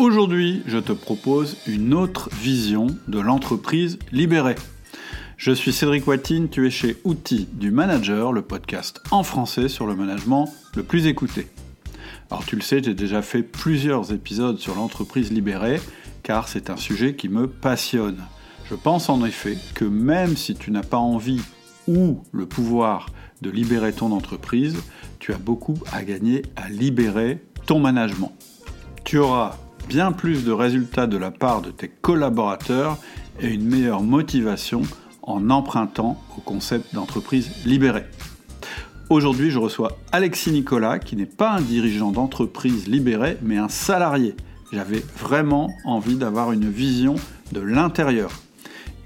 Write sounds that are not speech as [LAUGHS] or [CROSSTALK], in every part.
Aujourd'hui, je te propose une autre vision de l'entreprise libérée. Je suis Cédric Watine, tu es chez Outils du Manager, le podcast en français sur le management le plus écouté. Alors tu le sais, j'ai déjà fait plusieurs épisodes sur l'entreprise libérée, car c'est un sujet qui me passionne. Je pense en effet que même si tu n'as pas envie ou le pouvoir de libérer ton entreprise, tu as beaucoup à gagner à libérer ton management. Tu auras bien plus de résultats de la part de tes collaborateurs et une meilleure motivation en empruntant au concept d'entreprise libérée. Aujourd'hui, je reçois Alexis Nicolas, qui n'est pas un dirigeant d'entreprise libérée, mais un salarié. J'avais vraiment envie d'avoir une vision de l'intérieur.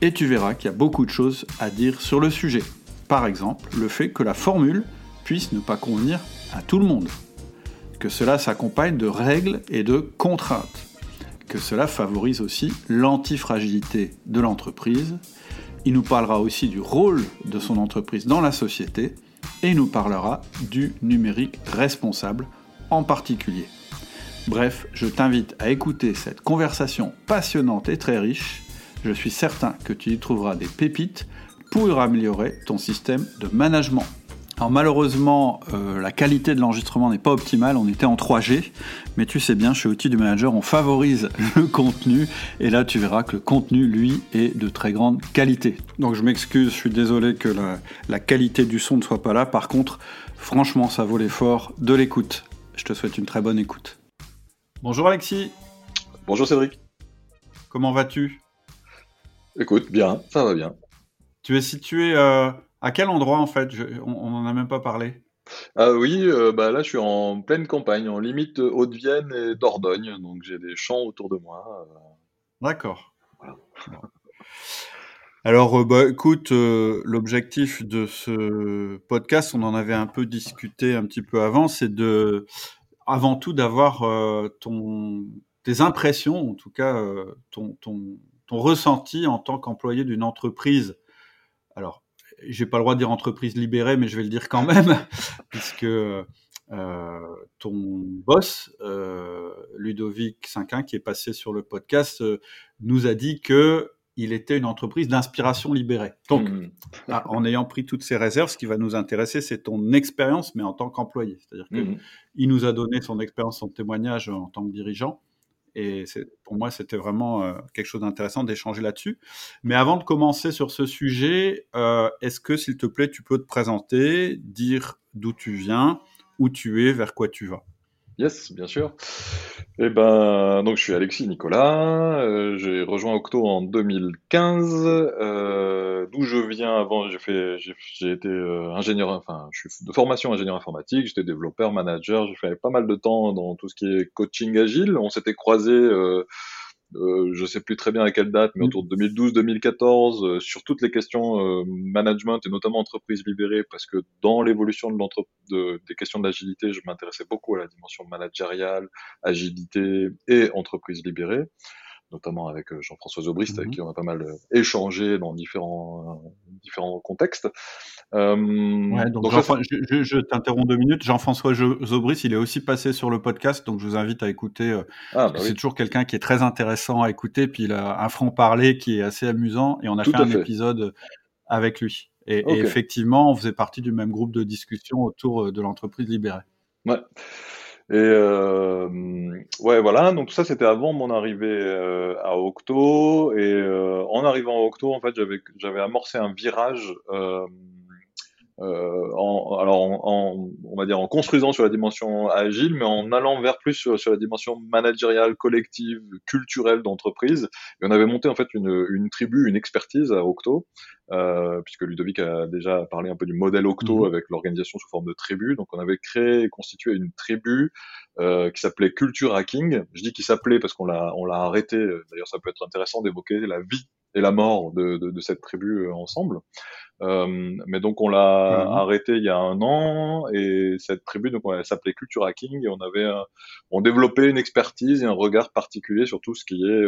Et tu verras qu'il y a beaucoup de choses à dire sur le sujet. Par exemple, le fait que la formule puisse ne pas convenir à tout le monde que cela s'accompagne de règles et de contraintes, que cela favorise aussi l'antifragilité de l'entreprise. Il nous parlera aussi du rôle de son entreprise dans la société et il nous parlera du numérique responsable en particulier. Bref, je t'invite à écouter cette conversation passionnante et très riche. Je suis certain que tu y trouveras des pépites pour améliorer ton système de management. Alors malheureusement, euh, la qualité de l'enregistrement n'est pas optimale, on était en 3G, mais tu sais bien, chez Outils du Manager, on favorise [LAUGHS] le contenu, et là tu verras que le contenu, lui, est de très grande qualité. Donc je m'excuse, je suis désolé que la, la qualité du son ne soit pas là, par contre, franchement, ça vaut l'effort de l'écoute. Je te souhaite une très bonne écoute. Bonjour Alexis. Bonjour Cédric. Comment vas-tu? Écoute, bien, ça va bien. Tu es situé... Euh, à quel endroit en fait? On n'en a même pas parlé. Ah oui, euh, bah là je suis en pleine campagne, en limite Haute-Vienne et Dordogne, donc j'ai des champs autour de moi. Euh. D'accord. Alors, euh, bah, écoute, l'objectif de ce podcast, on en avait un peu discuté un petit peu avant, c'est de, avant tout, d'avoir ton, tes impressions, en tout cas ton, ton, ton ressenti en tant qu'employé d'une entreprise. Alors, j'ai pas le droit de dire entreprise libérée, mais je vais le dire quand même, [LAUGHS] puisque euh, ton boss, euh, Ludovic Cinquin, qui est passé sur le podcast, euh, nous a dit que il était une entreprise d'inspiration libérée. Donc, mmh. ah, en ayant pris toutes ces réserves, ce qui va nous intéresser, c'est ton expérience, mais en tant qu'employé. C'est-à-dire qu'il mmh. nous a donné son expérience, son témoignage en tant que dirigeant. Et pour moi, c'était vraiment euh, quelque chose d'intéressant d'échanger là-dessus. Mais avant de commencer sur ce sujet, euh, est-ce que, s'il te plaît, tu peux te présenter, dire d'où tu viens, où tu es, vers quoi tu vas? Yes, bien sûr. Eh ben, donc je suis Alexis Nicolas. Euh, j'ai rejoint Octo en 2015. Euh, D'où je viens avant, j'ai fait, j'ai été euh, ingénieur, enfin, je suis de formation ingénieur informatique. J'étais développeur, manager. J'ai fait pas mal de temps dans tout ce qui est coaching agile. On s'était croisés euh, je sais plus très bien à quelle date, mais mm. autour de 2012-2014, euh, sur toutes les questions euh, management et notamment entreprise libérée, parce que dans l'évolution de de, des questions d'agilité, je m'intéressais beaucoup à la dimension managériale, agilité et entreprise libérée notamment avec euh, Jean-François Zobrist, avec mhm. qui on a pas mal euh, échangé dans différents, euh, différents contextes. ouais, donc, je, t'interromps deux minutes. Jean-François Zobrist, il est aussi passé sur le podcast, donc je vous invite à écouter. Ah, bah c'est toujours quelqu'un qui est très intéressant à écouter, puis il a un franc-parler qui est assez amusant, et on a fait un épisode avec lui. Et, et, effectivement, on faisait partie du même groupe de discussion autour de l'entreprise libérée. Ouais. Et euh, ouais, voilà. Donc ça, c'était avant mon arrivée euh, à Octo. Et euh, en arrivant à Octo, en fait, j'avais j'avais amorcé un virage. Euh, en, alors en, on va dire en construisant sur la dimension agile, mais en allant vers plus sur, sur la dimension managériale, collective, culturelle d'entreprise. Et on avait monté en fait une, une tribu, une expertise à Octo, euh, puisque Ludovic a déjà parlé un peu du modèle Octo mhm. avec l'organisation sous forme de tribu. Donc on avait créé et constitué une tribu euh, qui s'appelait Culture Hacking. Je dis qu'il s'appelait parce qu'on l'a on l'a arrêté. D'ailleurs, ça peut être intéressant d'évoquer la vie et la mort de, de, de cette tribu euh, ensemble. Euh, mais donc on l'a mhm. arrêté il y a un an et cette tribu donc elle s'appelait Culture Hacking et on avait on développait une expertise et un regard particulier sur tout ce qui est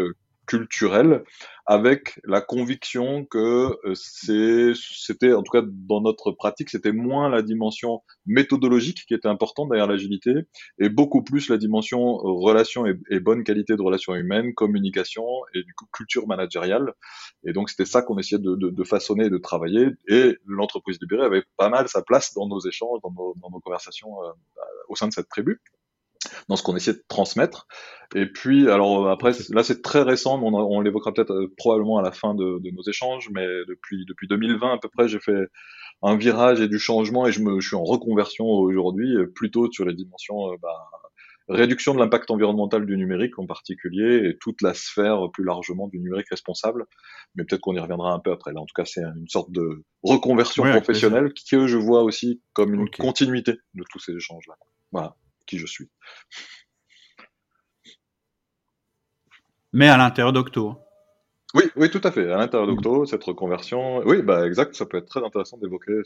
euh, culturel avec la conviction que euh, c'était, en tout cas dans notre pratique, c'était moins la dimension méthodologique qui était importante derrière l'agilité et beaucoup plus la dimension euh, relation et, bonne qualité de relations humaines, communication et du coup culture managériale. Et donc c'était ça qu'on essayait de, de, de, façonner et de travailler. Et l'entreprise libérée avait pas mal sa place dans nos échanges, dans nos, dans nos conversations euh, au sein de cette tribu dans ce qu'on essaie de transmettre. Et puis, alors après, là c'est très récent, on, on l'évoquera peut-être euh, probablement à la fin de, de, nos échanges, mais depuis depuis 2020 à peu près, j'ai fait un virage et du changement et je me je suis en reconversion aujourd'hui, euh, plutôt sur les dimensions euh, bah, réduction de l'impact environnemental du numérique en particulier et toute la sphère plus largement du numérique responsable. Mais peut-être qu'on y reviendra un peu après. Là, en tout cas, c'est une sorte de reconversion professionnelle que je vois aussi comme une continuité de tous ces échanges-là. Voilà qui je suis. Mais à l'intérieur d'Octo. Oui, oui, tout à fait. À l'intérieur d'Octo, cette reconversion, oui, bah exact, ça peut être très intéressant d'évoquer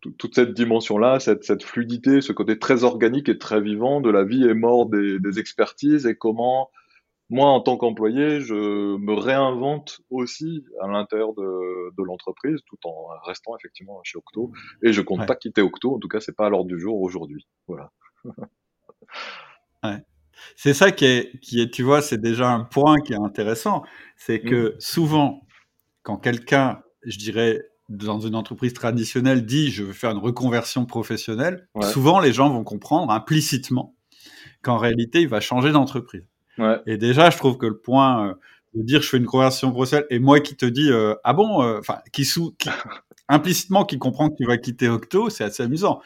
toute cette dimension-là, cette, fluidité, ce côté très organique et très vivant de la vie et mort des, des expertises et comment moi, en tant qu'employé, je me réinvente aussi à l'intérieur de, de l'entreprise, tout en restant effectivement chez Octo. Et je compte pas quitter Octo. En tout cas, c'est pas à l'ordre du jour aujourd'hui. Voilà. [LAUGHS] ouais. C'est ça qui est, qui est, tu vois, c'est déjà un point qui est intéressant. C'est que mmh. souvent, quand quelqu'un, je dirais, dans une entreprise traditionnelle dit je veux faire une reconversion professionnelle, souvent les gens vont comprendre implicitement qu'en réalité, il va changer d'entreprise. Et déjà, je trouve que le point euh, de dire je fais une conversion professionnelle et moi qui te dis euh, ah bon, euh, enfin qui sous [LAUGHS] implicitement qui comprend que tu vas quitter Octo, c'est assez amusant.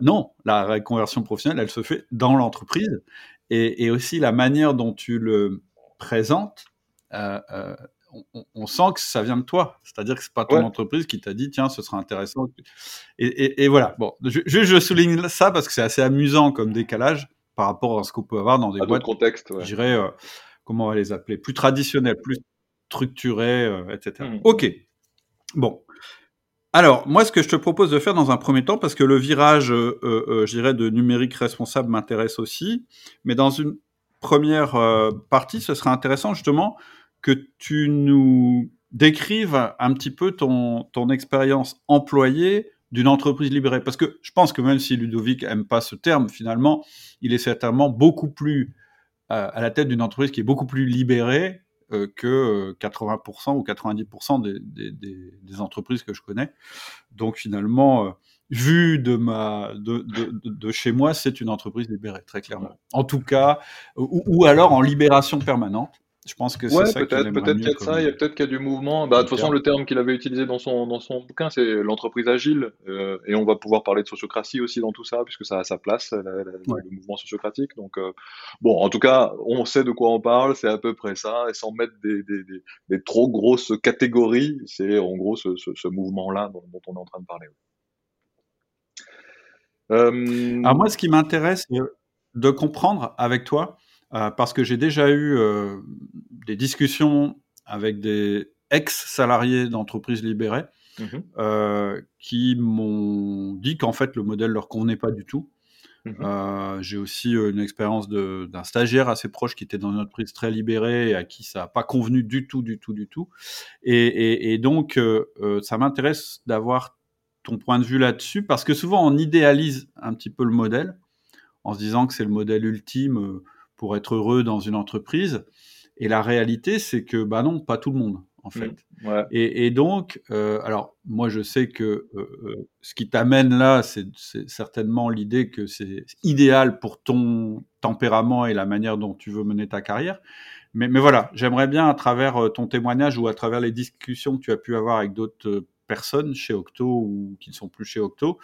Non, la conversion professionnelle, elle se fait dans l'entreprise et, et, aussi la manière dont tu le présentes. On, on, sent que ça vient de toi, c'est-à-dire que c'est pas ton entreprise qui t'a dit tiens ce sera intéressant. Et, et, et voilà. Bon, je, je, souligne ça parce que c'est assez amusant comme décalage par rapport à ce qu'on peut avoir dans des boîtes, contextes, je dirais, euh, comment on va les appeler, plus traditionnelles, plus structurées, euh, etc. Mmh. Ok. Bon. Alors, moi, ce que je te propose de faire dans un premier temps, parce que le virage, euh, je dirais, de numérique responsable m'intéresse aussi, mais dans une première partie, ce serait intéressant justement que tu nous décrives un petit peu ton, ton expérience employée d'une entreprise libérée. Parce que je pense que même si Ludovic aime pas ce terme, finalement, il est certainement beaucoup plus euh, à la tête d'une entreprise qui est beaucoup plus libérée euh, que 80% euh, ou 90% des, des, entreprises que je connais. Donc finalement, vu de chez moi, c'est une entreprise libérée, très clairement. En tout cas, ou alors en libération permanente. Je pense que c'est ça peut-être, peut-être qu'il y a de ça, il y a peut-être qu'il y a du mouvement. Bah, de toute façon, le terme qu'il avait utilisé dans son, dans son bouquin, c'est l'entreprise agile. Euh, et on va pouvoir parler de sociocratie aussi dans tout ça, puisque ça a sa place, le mouvement sociocratique. Donc, euh, bon, en tout cas, on sait de quoi on parle, c'est à peu près ça. Et sans mettre des, des, des, des trop grosses catégories, c'est en gros ce, ce, ce mouvement-là dont, dont, on est en train de parler. Euh... Alors moi, ce qui m'intéresse de comprendre avec toi, euh, parce que j'ai déjà eu euh, des discussions avec des ex-salariés d'entreprises libérées mmh euh, qui m'ont dit qu'en fait le modèle leur convenait pas du tout. Mmh j'ai aussi une expérience d'un stagiaire assez proche qui était dans une entreprise très libérée et à qui ça n'a pas convenu du tout, du tout, du tout. Et, et donc, ça m'intéresse d'avoir ton point de vue là-dessus parce que souvent on idéalise un petit peu le modèle en se disant que c'est le modèle ultime pour être heureux dans une entreprise. Et la réalité, c'est que, bah non, pas tout le monde, en mmh, fait. et, et, donc, euh, alors, moi, je sais que euh, euh, ce qui t'amène là, c'est certainement l'idée que c'est idéal pour ton tempérament et la manière dont tu veux mener ta carrière. Mais, mais voilà, j'aimerais bien, à travers ton témoignage ou à travers les discussions que tu as pu avoir avec d'autres personnes chez Octo ou qui ne sont plus chez Octo,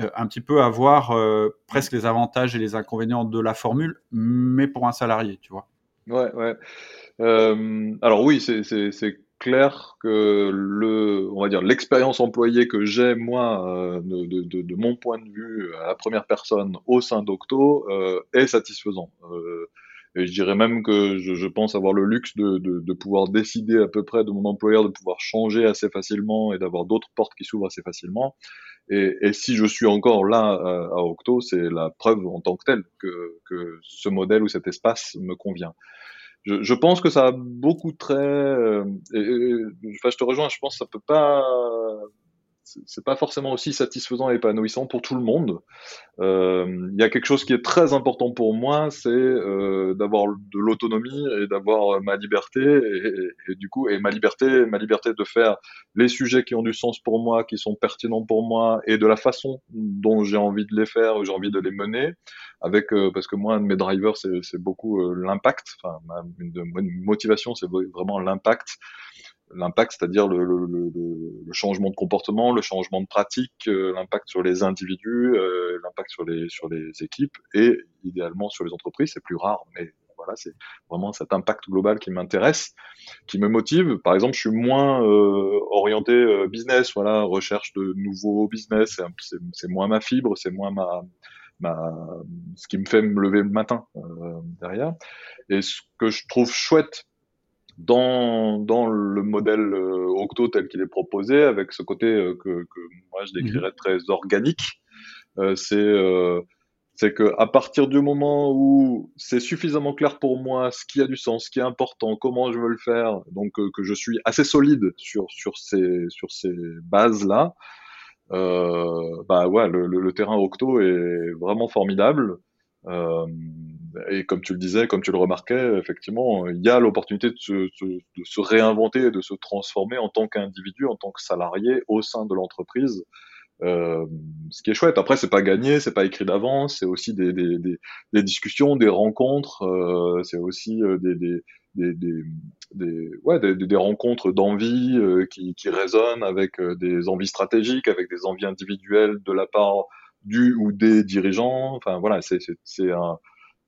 euh, un petit peu avoir euh, presque les avantages et les inconvénients de la formule, mais pour un salarié, tu vois. Ouais, ouais. Euh, alors oui, c'est clair que le, on va dire, l'expérience employée que j'ai moi de, de, mon point de vue à la première personne au sein d'Octo est satisfaisant. Et je dirais même que je, je pense avoir le luxe de, de, de, pouvoir décider à peu près de mon employeur, de pouvoir changer assez facilement et d'avoir d'autres portes qui s'ouvrent assez facilement. Et, et, si je suis encore là à, à Octo, c'est la preuve en tant que telle que, que ce modèle ou cet espace me convient. je, je, pense que ça a beaucoup de traits. Euh, et, enfin, je te rejoins. Je pense que ça peut pas c'est pas forcément aussi satisfaisant et épanouissant pour tout le monde. Euh, il y a quelque chose qui est très important pour moi, c'est euh, d'avoir de l'autonomie et d'avoir ma liberté et, du coup et ma liberté, ma liberté de faire les sujets qui ont du sens pour moi, qui sont pertinents pour moi et de la façon dont j'ai envie de les faire, j'ai envie de les mener. Avec euh, parce que moi, un de mes drivers, c'est beaucoup l'impact. Enfin, ma, une motivation, c'est vraiment l'impact l'impact, c'est-à-dire le, le, le, le, changement de comportement, le changement de pratique, euh, l'impact sur les individus, euh, l'impact sur les sur les équipes et idéalement sur les entreprises. C'est plus rare, mais voilà, c'est vraiment cet impact global qui m'intéresse, qui me motive. Par exemple, je suis moins euh, orienté euh, business, voilà, recherche de nouveaux business. C'est moins ma fibre, c'est moins ma ma, ce qui me fait me lever le matin derrière. Et ce que je trouve chouette dans, dans le modèle euh, Octo tel qu'il est proposé, avec ce côté euh, que, que, moi je décrirais mhm. très organique, euh, c'est c'est que à partir du moment où c'est suffisamment clair pour moi ce qui a du sens, ce qui est important, comment je veux le faire, donc que je suis assez solide sur sur ces sur ces bases là, euh, bah ouais, le, le, le, terrain Octo est vraiment formidable. Euh, et comme tu le disais, comme tu le remarquais, effectivement, il y a l'opportunité de se, réinventer, de se transformer en tant qu'individu, en tant que salarié au sein de l'entreprise. Euh, ce qui est chouette. Après, c'est pas gagné, c'est pas écrit d'avance, c'est aussi des, des, des, des, discussions, des rencontres, euh, c'est aussi euh, des, des, des, ouais, des, rencontres d'envie qui, résonnent avec des envies stratégiques, avec des envies individuelles de la part du ou des dirigeants. Enfin voilà, c'est un,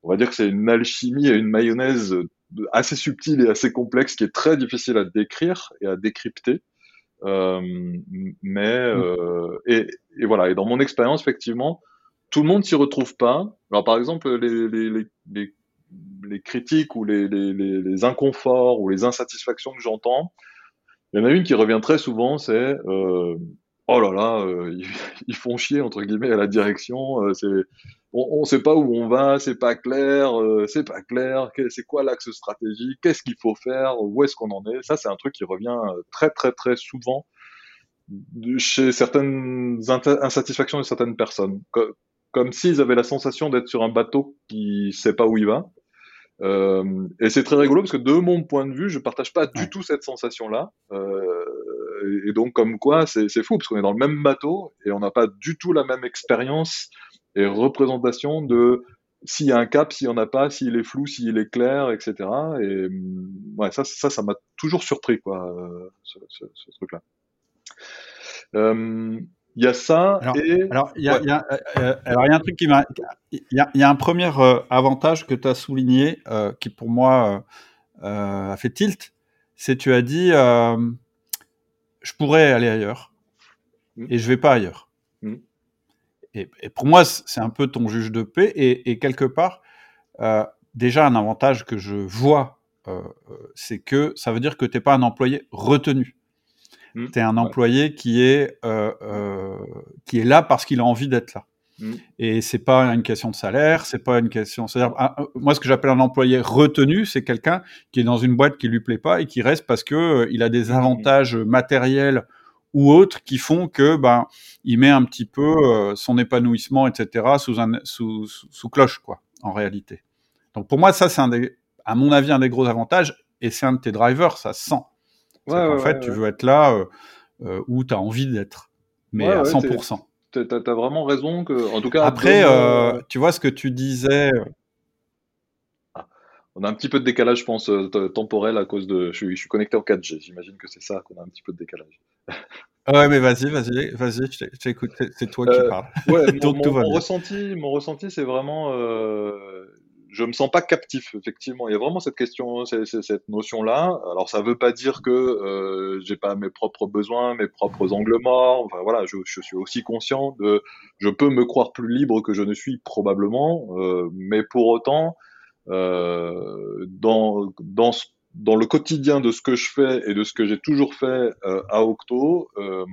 on va dire que c'est une alchimie et une mayonnaise assez subtile et assez complexe qui est très difficile à décrire et à décrypter. Euh, mais mm. euh, et, et, voilà. Et dans mon expérience, effectivement, tout le monde s'y retrouve pas. Alors par exemple, les, les, les, les critiques ou les, les, inconforts ou les insatisfactions que j'entends, il y en a une qui revient très souvent, c'est euh, oh là là, euh, [LAUGHS] ils, font chier entre guillemets à la direction. Euh, c'est, on, ne sait pas où on va, c'est pas clair, euh, c'est pas clair. C'est quoi l'axe stratégique Qu'est-ce qu'il faut faire Où est-ce qu'on en est Ça, c'est un truc qui revient très très très souvent chez certaines insatisfactions de certaines personnes, comme s'ils avaient la sensation d'être sur un bateau qui sait pas où il va. Euh, et c'est très rigolo parce que de mon point de vue, je partage pas du tout cette sensation-là. Euh, et donc, comme quoi, c'est fou parce qu'on est dans le même bateau et on n'a pas du tout la même expérience et représentation de s'il y a un cap, s'il y en a pas, s'il est flou, s'il est clair, etc. Et ouais, ça, ça, ça m'a toujours surpris, quoi, euh, ce, ce, ce truc-là. Euh, il y a ça alors, et... alors il y a, y a, euh, euh, alors il y a un truc qui m'a il y a, y a un premier euh, avantage que tu as souligné euh, qui pour moi a fait tilt c'est tu as dit je pourrais aller ailleurs mmh. et je vais pas ailleurs mmh. et, et, pour moi c'est un peu ton juge de paix et, et quelque part déjà un avantage que je vois c'est que ça veut dire que t'es pas un employé retenu Mmh. Tu es un employé qui est euh, euh, qui est là parce qu'il a envie d'être là. Mmh. Et c'est pas une question de salaire, c'est pas une question. C'est-à-dire, moi, ce que j'appelle un employé retenu, c'est quelqu'un qui est dans une boîte qui lui plaît pas et qui reste parce que euh, il a des mmh. avantages matériels ou autres qui font que ben il met un petit peu euh, son épanouissement, etc. sous un sous, sous, cloche quoi, en réalité. Donc pour moi, ça c'est un des, à mon avis, un des gros avantages et c'est un de tes drivers, ça sent. en fait, tu veux être là euh, euh, où tu as envie d'être, mais à 100%. Tu as, vraiment raison que, en tout cas. Après, euh, tu vois ce que tu disais. Ah, on a un petit peu de décalage, je pense, temporel à cause de. Je suis, je suis connecté en 4G. J'imagine que c'est ça qu'on a un petit peu de décalage. Ouais, mais vas-y, vas-y, vas-y, je t'écoute. C'est toi qui parles. Ouais, [LAUGHS] mon, mon, mon ressenti, mon ressenti, c'est vraiment je me sens pas captif, effectivement. Il y a vraiment cette question, cette notion-là. Alors, ça veut pas dire que euh, j'ai pas mes propres besoins, mes propres angles morts. Enfin, voilà, je, suis aussi conscient de, je peux me croire plus libre que je ne suis probablement, euh, mais pour autant, euh, dans dans dans le quotidien de ce que je fais et de ce que j'ai toujours fait euh, à Octo, euh,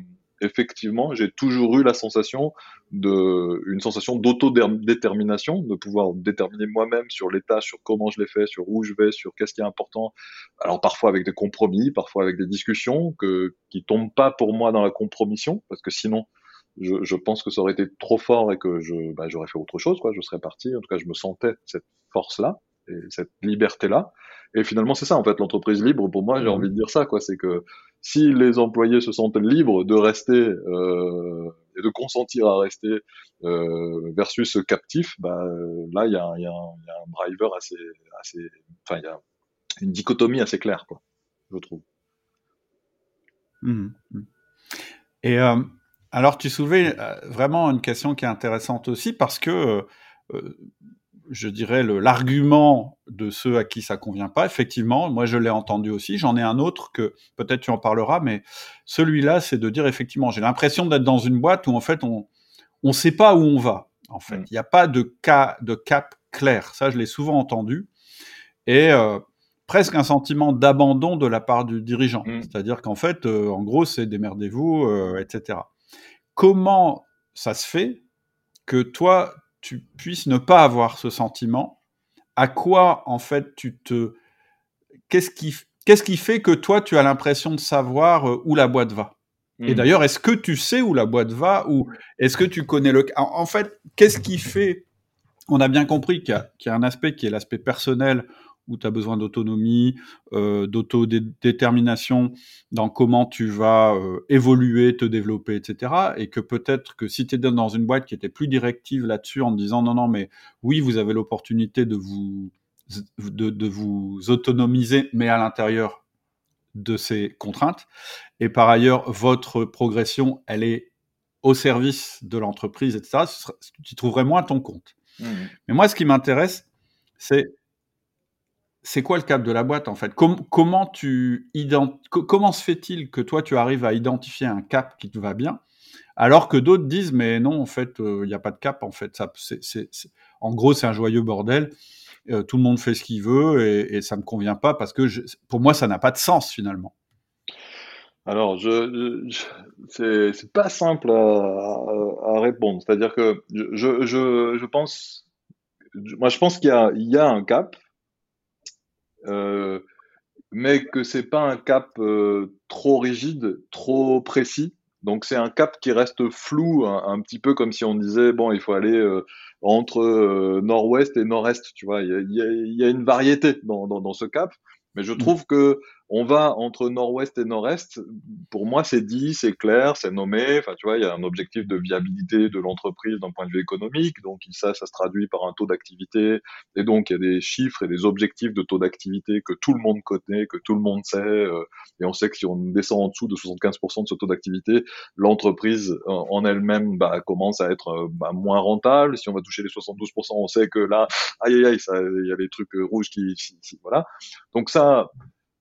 effectivement, j'ai toujours eu la sensation de, une sensation d'autodétermination, de pouvoir déterminer moi-même sur les tâches, sur comment je les fais, sur où je vais, sur qu'est-ce qui est important. Alors parfois avec des compromis, parfois avec des discussions que, qui tombent pas pour moi dans la compromission, parce que sinon, je, je pense que ça aurait été trop fort et que je, bah, j'aurais fait autre chose, quoi. Je serais parti. En tout cas, je me sentais cette force-là et cette liberté-là. Et finalement, c'est ça, en fait, l'entreprise libre. Pour moi, j'ai mmh. envie de dire ça, quoi. C'est que si les employés se sentent libres de rester euh, et de consentir à rester euh, versus captif, bah, là, il y a, un driver assez, enfin, il y a une dichotomie assez claire, je trouve. Mmh, mmh. Et euh, alors, tu soulevais euh, vraiment une question qui est intéressante aussi parce que euh, je dirais, l'argument de ceux à qui ça convient pas. Effectivement, moi je l'ai entendu aussi. J'en ai un autre que peut-être tu en parleras, mais celui-là, c'est de dire effectivement, j'ai l'impression d'être dans une boîte où en fait on on sait pas où on va. En fait, mm. il n'y a pas de cas de cap clair. Ça, je l'ai souvent entendu et euh, presque un sentiment d'abandon de la part du dirigeant. Mm. C'est-à-dire qu'en fait, euh, en gros, c'est démerdez-vous, euh, etc. Comment ça se fait que toi, tu puisses ne pas avoir ce sentiment À quoi, en fait, tu te. Qu'est-ce qui, qu'est-ce qui fait que toi, tu as l'impression de savoir euh, où la boîte va? Et hmm. d'ailleurs, est-ce que tu sais où la boîte va ou est-ce que tu connais le. En, en fait, qu'est-ce qui fait. On a bien compris qu'il y a un aspect qui est l'aspect personnel où tu as besoin d'autonomie, euh, d'autodétermination dans comment tu vas euh, évoluer, te développer, etc. Et que peut-être que si tu es dans une boîte qui était plus directive là-dessus en disant non, non, mais oui, vous avez l'opportunité de vous, de, de vous autonomiser, mais à l'intérieur de ces contraintes. Et par ailleurs, votre progression, elle est au service de l'entreprise, etc. Tu trouverais moins ton compte. Mmh. Mais moi, ce qui m'intéresse, c'est c'est quoi le cap de la boîte en fait? Comment tu comment se fait-il que toi tu arrives à identifier un cap qui te va bien alors que d'autres disent mais non en fait euh, il n'y a pas de cap en fait ça en gros c'est un joyeux bordel euh, tout le monde fait ce qu'il veut et, et, ça me convient pas parce que pour moi ça n'a pas de sens finalement. Alors je, je c'est pas simple à, répondre c'est-à-dire que je, pense moi je pense qu'il y a un cap euh, mais que c'est pas un cap euh, trop rigide, trop précis. Donc c'est un cap qui reste flou, un, petit peu comme si on disait bon, il faut aller euh, entre nord-ouest et nord-est. Tu vois, il y a, y, y a, une variété dans, dans, dans ce cap. Mais je mmh. trouve que on va entre nord-ouest et nord-est. Pour moi, c'est dit, c'est clair, c'est nommé. Enfin, tu vois, il y a un objectif de viabilité de l'entreprise d'un point de vue économique. Donc, ça, ça se traduit par un taux d'activité. Et donc, il y a des chiffres et des objectifs de taux d'activité que tout le monde connaît, que tout le monde sait. Euh, et on sait que si on descend en dessous de 75% de ce taux d'activité, l'entreprise en elle-même bah, commence à être euh, bah, moins rentable. Si on va toucher les 72%, on sait que là, aïe aïe aïe, il y a les trucs rouges qui, voilà. Donc ça,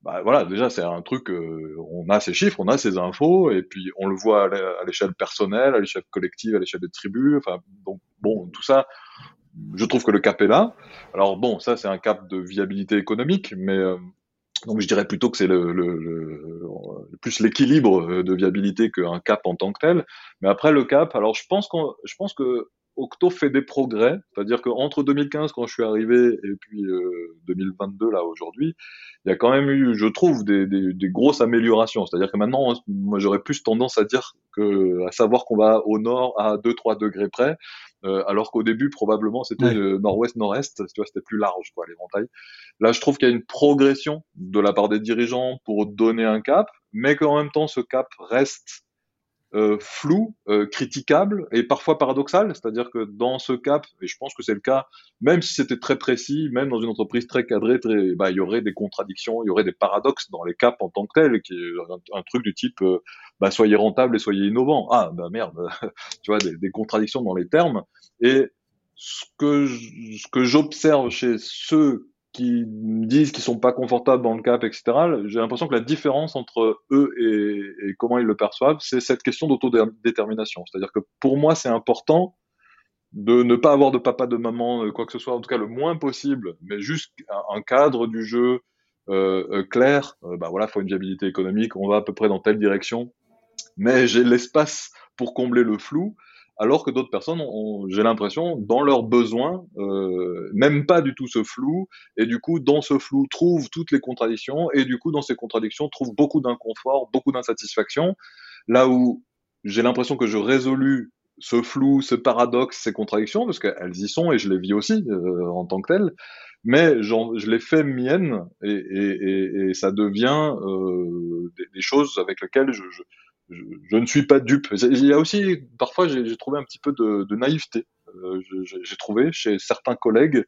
bah voilà, déjà c'est un truc, euh, on a ces chiffres, on a ces infos, et puis on le voit à l'échelle personnelle, à l'échelle collective, à l'échelle des tribus. Enfin, donc bon, tout ça, je trouve que le cap est là. Alors bon, ça c'est un cap de viabilité économique, mais euh, donc je dirais plutôt que c'est le, le, le, plus l'équilibre de viabilité qu'un cap en tant que tel. Mais après le cap, alors je pense qu'on, je pense que Octo fait des progrès, c'est-à-dire qu'entre 2015 quand je suis arrivé et puis euh, 2022 là aujourd'hui, il y a quand même eu, je trouve, des, des, des grosses améliorations. C'est-à-dire que maintenant, moi j'aurais plus tendance à dire que, à savoir qu'on va au nord à 2-3 degrés près, euh, alors qu'au début probablement c'était nord-ouest, nord-est, tu vois, c'était plus large quoi l'éventail. Là, je trouve qu'il y a une progression de la part des dirigeants pour donner un cap, mais qu'en même temps ce cap reste euh, flou, euh, critiquable et parfois paradoxal. C'est-à-dire que dans ce cap, et je pense que c'est le cas, même si c'était très précis, même dans une entreprise très cadrée, très, bah, il y aurait des contradictions, il y aurait des paradoxes dans les caps en tant que tels, qui est un, truc du type, euh, bah, soyez rentable et soyez innovant. Ah, bah merde, [LAUGHS] tu vois, des, des, contradictions dans les termes. Et ce que ce que j'observe chez ceux qui disent qu'ils sont pas confortables dans le cap, etc. J'ai l'impression que la différence entre eux et, comment ils le perçoivent, c'est cette question d'autodétermination. C'est-à-dire que pour moi, c'est important de ne pas avoir de papa, de maman, quoi que ce soit, en tout cas le moins possible, mais juste un, cadre du jeu euh, euh clair. Euh, bah voilà, faut une viabilité économique, on va à peu près dans telle direction. mais j'ai l'espace pour combler le flou alors que d'autres personnes ont, j'ai l'impression, dans leurs besoins, euh, n'aiment pas du tout ce flou, et du coup, dans ce flou, trouvent toutes les contradictions, et du coup, dans ces contradictions, trouvent beaucoup d'inconfort, beaucoup d'insatisfaction, là où j'ai l'impression que je résolu ce flou, ce paradoxe, ces contradictions, parce qu'elles y sont, et je les vis aussi euh, en tant que telles, mais je les fais miennes, et, ça devient euh, des, choses avec lesquelles je je, ne suis pas dupe. Il y a aussi, parfois, j'ai trouvé un petit peu de, naïveté. Euh, j'ai trouvé chez certains collègues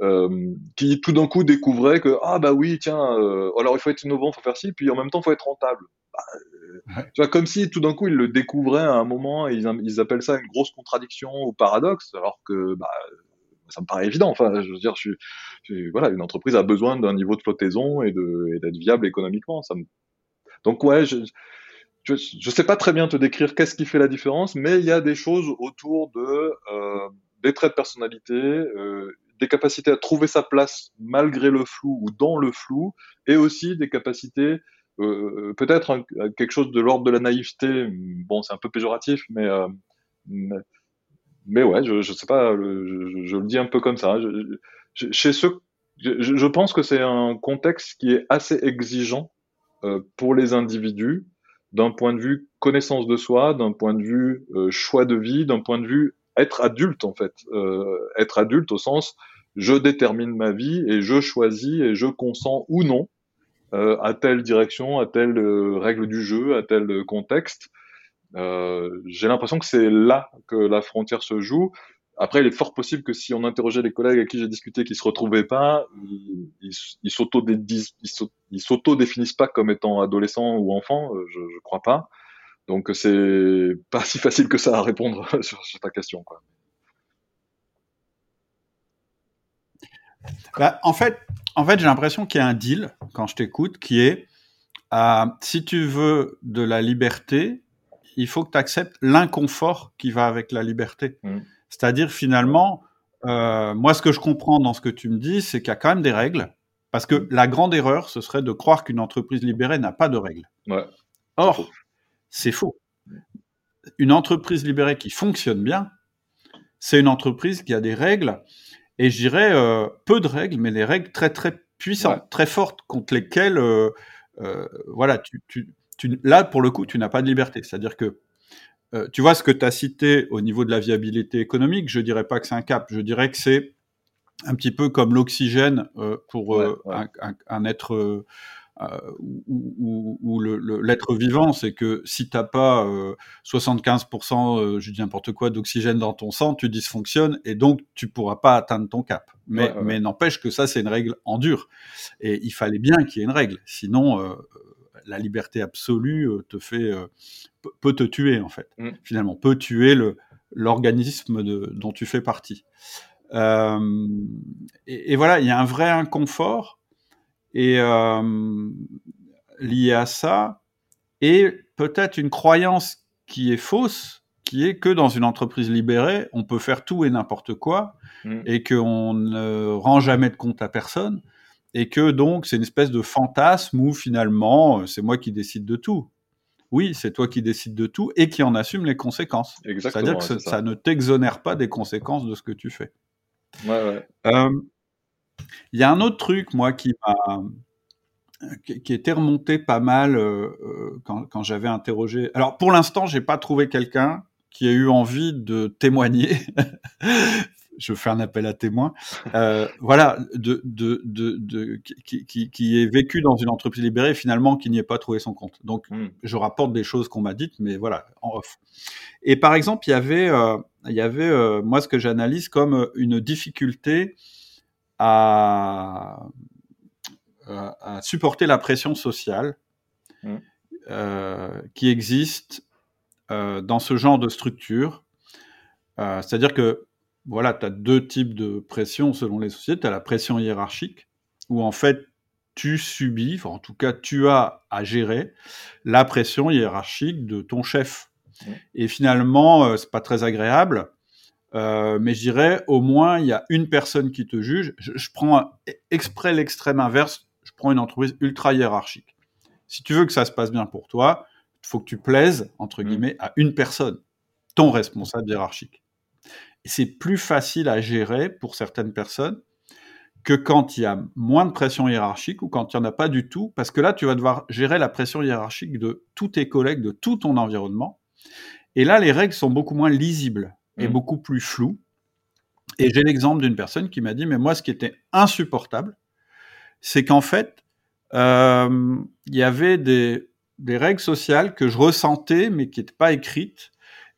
euh, qui tout d'un coup découvraient que ah bah oui tiens euh, alors il faut être innovant, il faut faire ci, puis en même temps il faut être rentable. Bah, tu vois comme si tout d'un coup ils le découvraient à un moment et ils, appellent ça une grosse contradiction ou paradoxe, alors que bah, ça me paraît évident. Enfin, je veux dire, je, voilà, une entreprise a besoin d'un niveau de flottaison et d'être viable économiquement. Ça me... Donc ouais, je, je ne sais pas très bien te décrire qu'est-ce qui fait la différence, mais il y a des choses autour de euh, des traits de personnalité, euh, des capacités à trouver sa place malgré le flou ou dans le flou, et aussi des capacités, euh, peut-être quelque chose de l'ordre de la naïveté. Bon, c'est un peu péjoratif, mais mais, ouais, je, je sais pas, je, je, le dis un peu comme ça. chez ceux, je, pense que c'est un contexte qui est assez exigeant pour les individus d'un point de vue connaissance de soi, d'un point de vue euh, choix de vie, d'un point de vue être adulte en fait. Euh, être adulte au sens je détermine ma vie et je choisis et je consens ou non euh, à telle direction, à telle règle du jeu, à tel contexte. J'ai l'impression que c'est là que la frontière se joue. Après, il est fort possible que si on interrogeait les collègues avec qui j'ai discuté qui se retrouvaient pas, ils, s'auto-définissent pas comme étant adolescents ou enfants, euh, je, je crois pas. Donc c'est [LAUGHS] pas si facile que ça à répondre [LAUGHS] sur, ta question. Quoi. Bah, en fait, en fait j'ai l'impression qu'il y a un deal quand je t'écoute qui est euh, si tu veux de la liberté, il faut que tu acceptes l'inconfort qui va avec la liberté. Mmh. C'est-à-dire finalement, euh, moi ce que je comprends dans ce que tu me dis, c'est qu'il y a quand même des règles, parce que la grande erreur, ce serait de croire qu'une entreprise libérée n'a pas de règles. Or, c'est faux. Une entreprise libérée qui fonctionne bien, c'est une entreprise qui a des règles, et je dirais euh, peu de règles, mais des règles très très puissantes, très fortes, contre lesquelles, euh, voilà, tu, là pour le coup, tu n'as pas de liberté. C'est-à-dire que euh, tu vois ce que tu as cité au niveau de la viabilité économique, je dirais pas que c'est un cap, je dirais que c'est un petit peu comme l'oxygène euh, pour euh, Un, être ou, l'être vivant, c'est que si t'as pas 75%, je dis n'importe quoi, d'oxygène dans ton sang, tu dysfonctionnes et donc tu pourras pas atteindre ton cap. Mais, mais n'empêche que ça, c'est une règle en dur. Et il fallait bien qu'il y ait une règle. Sinon, la liberté absolue te fait peut te tuer en fait. Mm. Finalement, peut tuer le l'organisme dont tu fais partie. Euh, et, voilà, il y a un vrai inconfort et euh, lié à ça, et peut-être une croyance qui est fausse, qui est que dans une entreprise libérée, on peut faire tout et n'importe quoi, mm. et qu'on ne rend jamais de compte à personne, et que donc c'est une espèce de fantasme où finalement c'est moi qui décide de tout oui, c'est toi qui décides de tout et qui en assume les conséquences. C'est-à-dire que ça. ne t'exonère pas des conséquences de ce que tu fais. Ouais, ouais. Euh, il y a un autre truc, moi, qui m'a qui, était remonté pas mal euh, euh, quand, quand j'avais interrogé. Alors, pour l'instant, j'ai pas trouvé quelqu'un qui a eu envie de témoigner [LAUGHS] je fais un appel à témoins, euh, voilà, de, de, de, de qui, qui, qui, est vécu dans une entreprise libérée finalement qui n'y ait pas trouvé son compte. Donc, hmm. je rapporte des choses qu'on m'a dites, mais voilà, en off. Et par exemple, il y avait, euh, il y avait euh, moi ce que j'analyse comme une difficulté à, à supporter la pression sociale hmm. qui existe dans ce genre de structure. C'est-à-dire que voilà, tu as deux types de pression selon les sociétés. Tu as la pression hiérarchique, où en fait, tu subis, en tout cas, tu as à gérer la pression hiérarchique de ton chef. Et finalement, euh, c'est pas très agréable, euh, mais je dirais, au moins, il y a une personne qui te juge. Je, prends exprès l'extrême inverse, je prends une entreprise ultra hiérarchique. Si tu veux que ça se passe bien pour toi, faut que tu plaises, entre Mm. guillemets, à une personne, ton responsable hiérarchique. C'est plus facile à gérer pour certaines personnes que quand il y a moins de pression hiérarchique ou quand il n'y en a pas du tout, parce que là, tu vas devoir gérer la pression hiérarchique de tous tes collègues, de tout ton environnement. Et là, les règles sont beaucoup moins lisibles et Mm. beaucoup plus floues. Et j'ai l'exemple d'une personne qui m'a dit, mais moi, ce qui était insupportable, c'est qu'en fait, euh, il y avait des, des règles sociales que je ressentais, mais qui n'étaient pas écrites.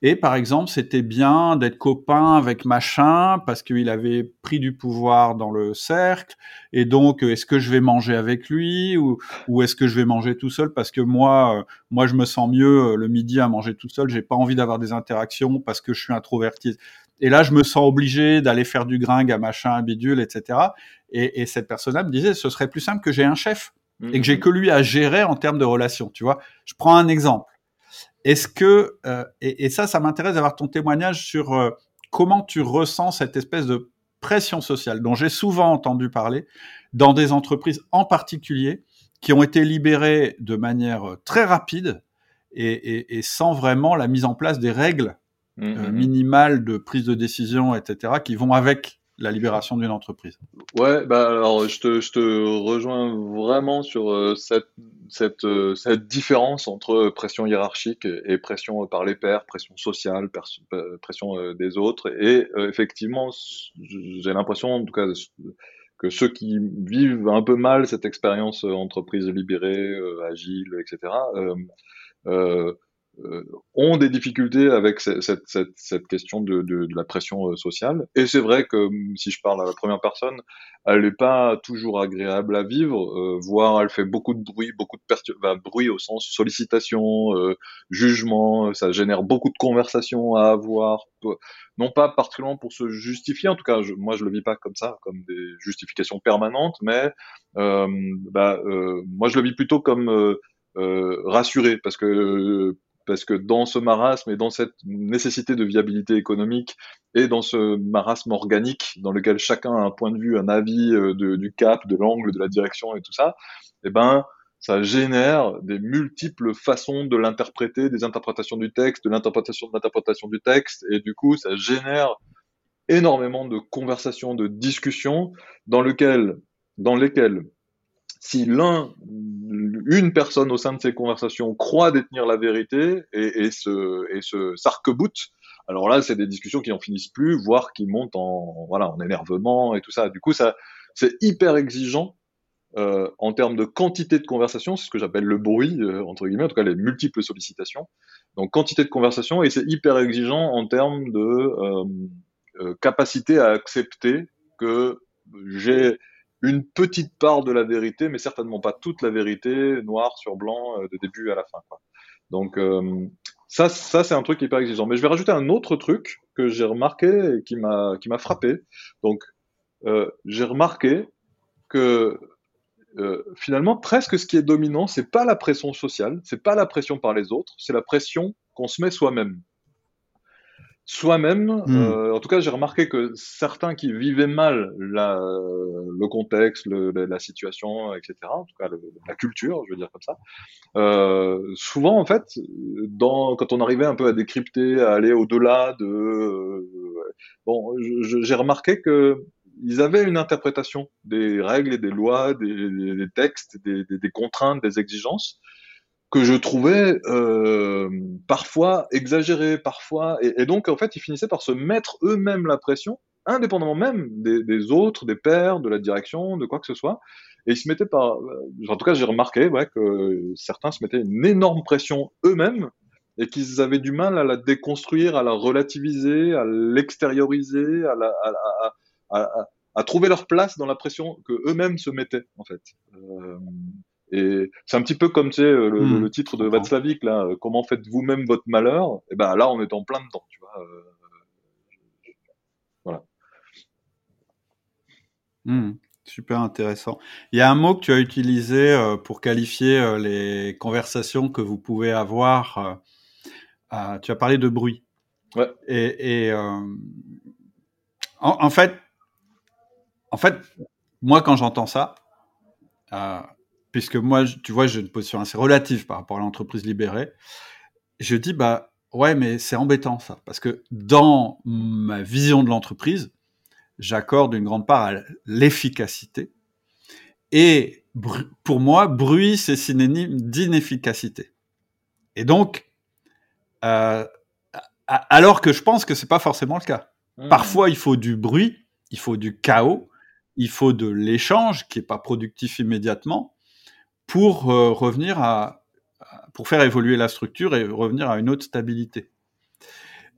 Et par exemple, c'était bien d'être copain avec machin parce qu'il avait pris du pouvoir dans le cercle. Et donc, euh, est-ce que je vais manger avec lui ou, ou est-ce que je vais manger tout seul? Parce que moi, euh, moi, je me sens mieux euh, le midi à manger tout seul. J'ai pas envie d'avoir des interactions parce que je suis introverti. Et là, je me sens obligé d'aller faire du gringue à machin, à bidule, etc. Et, et cette personne-là me disait, ce serait plus simple que j'ai un chef et que j'ai que lui à gérer en termes de relations. Tu vois, je prends un exemple. Est-ce que euh, et, et, ça, ça m'intéresse d'avoir ton témoignage sur euh, comment tu ressens cette espèce de pression sociale dont j'ai souvent entendu parler dans des entreprises en particulier qui ont été libérées de manière euh, très rapide et, et, et sans vraiment la mise en place des règles Mmh, euh, mmh. minimales de prise de décision, etc., qui vont avec la libération d'une entreprise. Ouais, bah alors je te, je te rejoins vraiment sur euh, cette, cette, euh, cette différence entre pression hiérarchique et, pression par les pairs, pression sociale, euh, pression des autres. Et effectivement, j'ai l'impression, en tout cas, que ceux qui vivent un peu mal cette expérience entreprise libérée, agile, etc., ont des difficultés avec ce- cette, cette, cette question de, de, de la pression euh, sociale. Et c'est vrai que hum, si je parle à la première personne, elle n'est pas toujours agréable à vivre, euh, voire elle fait beaucoup de bruit, beaucoup de bah, bruit au sens sollicitation, euh, jugement, ça génère beaucoup de conversations à avoir, non pas particulièrement pour se justifier, en tout cas je, moi je le vis pas comme ça, comme des justifications permanentes, mais euh, bah, euh, moi je le vis plutôt comme euh, euh, rassuré, parce que parce que dans ce marasme et dans cette nécessité de viabilité économique et dans ce marasme organique dans lequel chacun a un point de vue, un avis euh, du cap, de l'angle, de la direction et tout ça, eh ben ça génère des multiples façons de l'interpréter, des interprétations du texte, de l'interprétation de l'interprétation du texte, et du coup ça génère énormément de conversations, de discussions dans dans lesquelles si l'un, une personne au sein de ces conversations croit détenir la vérité et, et se, et se s'arc-boute, alors là, c'est des discussions qui en finissent plus, voire qui montent en, voilà, en énervement et tout ça. Du coup, ça, c'est hyper exigeant euh, en termes de quantité de conversation, c'est ce que j'appelle le bruit, euh, entre guillemets, en tout cas les multiples sollicitations. Donc quantité de conversation, et c'est hyper exigeant en termes de euh, euh, capacité à accepter que j'ai une petite part de la vérité, mais certainement pas toute la vérité, noir sur blanc, euh, de début à la fin. Donc euh, ça, ça c'est un truc hyper exigeant. Mais je vais rajouter un autre truc que j'ai remarqué et qui m'a qui m'a frappé. Donc euh, j'ai remarqué que finalement presque ce qui est dominant, c'est pas la pression sociale, c'est pas la pression par les autres, c'est la pression qu'on se met soi-même soi-même. Mm. Euh, en tout cas, j'ai remarqué que certains qui vivaient mal la, le contexte, le, la situation, etc., en tout cas le, la culture, je veux dire comme ça, euh, souvent, en fait, dans, quand on arrivait un peu à décrypter, à aller au-delà de... Euh, bon, j'ai remarqué que ils avaient une interprétation des règles et des lois, des, des textes, des, des, des contraintes, des exigences, que je trouvais euh, parfois exagéré, parfois, et, donc en fait ils finissaient par se mettre eux-mêmes la pression, indépendamment même des, autres, des pairs, de la direction, de quoi que ce soit, et ils se mettaient par, en tout cas j'ai remarqué que certains se mettaient une énorme pression eux-mêmes et qu'ils avaient du mal à la déconstruire, à la relativiser, à l'extérioriser, à, trouver leur place dans la pression que eux-mêmes se mettaient en fait. Euh, et c'est un petit peu comme tu sais, le, mmh, le titre de Václavic, là, euh, comment faites vous-même votre malheur? Et ben là, on est en plein dedans, tu vois. Euh, voilà. Mmh, super intéressant. Il y a un mot que tu as utilisé euh, pour qualifier les conversations que vous pouvez avoir. Tu as parlé de bruit. Ouais. Et, et en, en, fait, en fait, moi, quand j'entends ça, puisque moi, tu vois, j'ai une position assez relative par rapport à l'entreprise libérée, je dis, bah ouais, mais c'est embêtant ça, parce que dans ma vision de l'entreprise, j'accorde une grande part à l'efficacité. Et pour moi, bruit, c'est synonyme d'inefficacité. Et donc, euh, alors que je pense que c'est pas forcément le cas. Mmh. Parfois, il faut du bruit, il faut du chaos, il faut de l'échange qui est pas productif immédiatement pour euh, revenir à, pour faire évoluer la structure et revenir à une autre stabilité.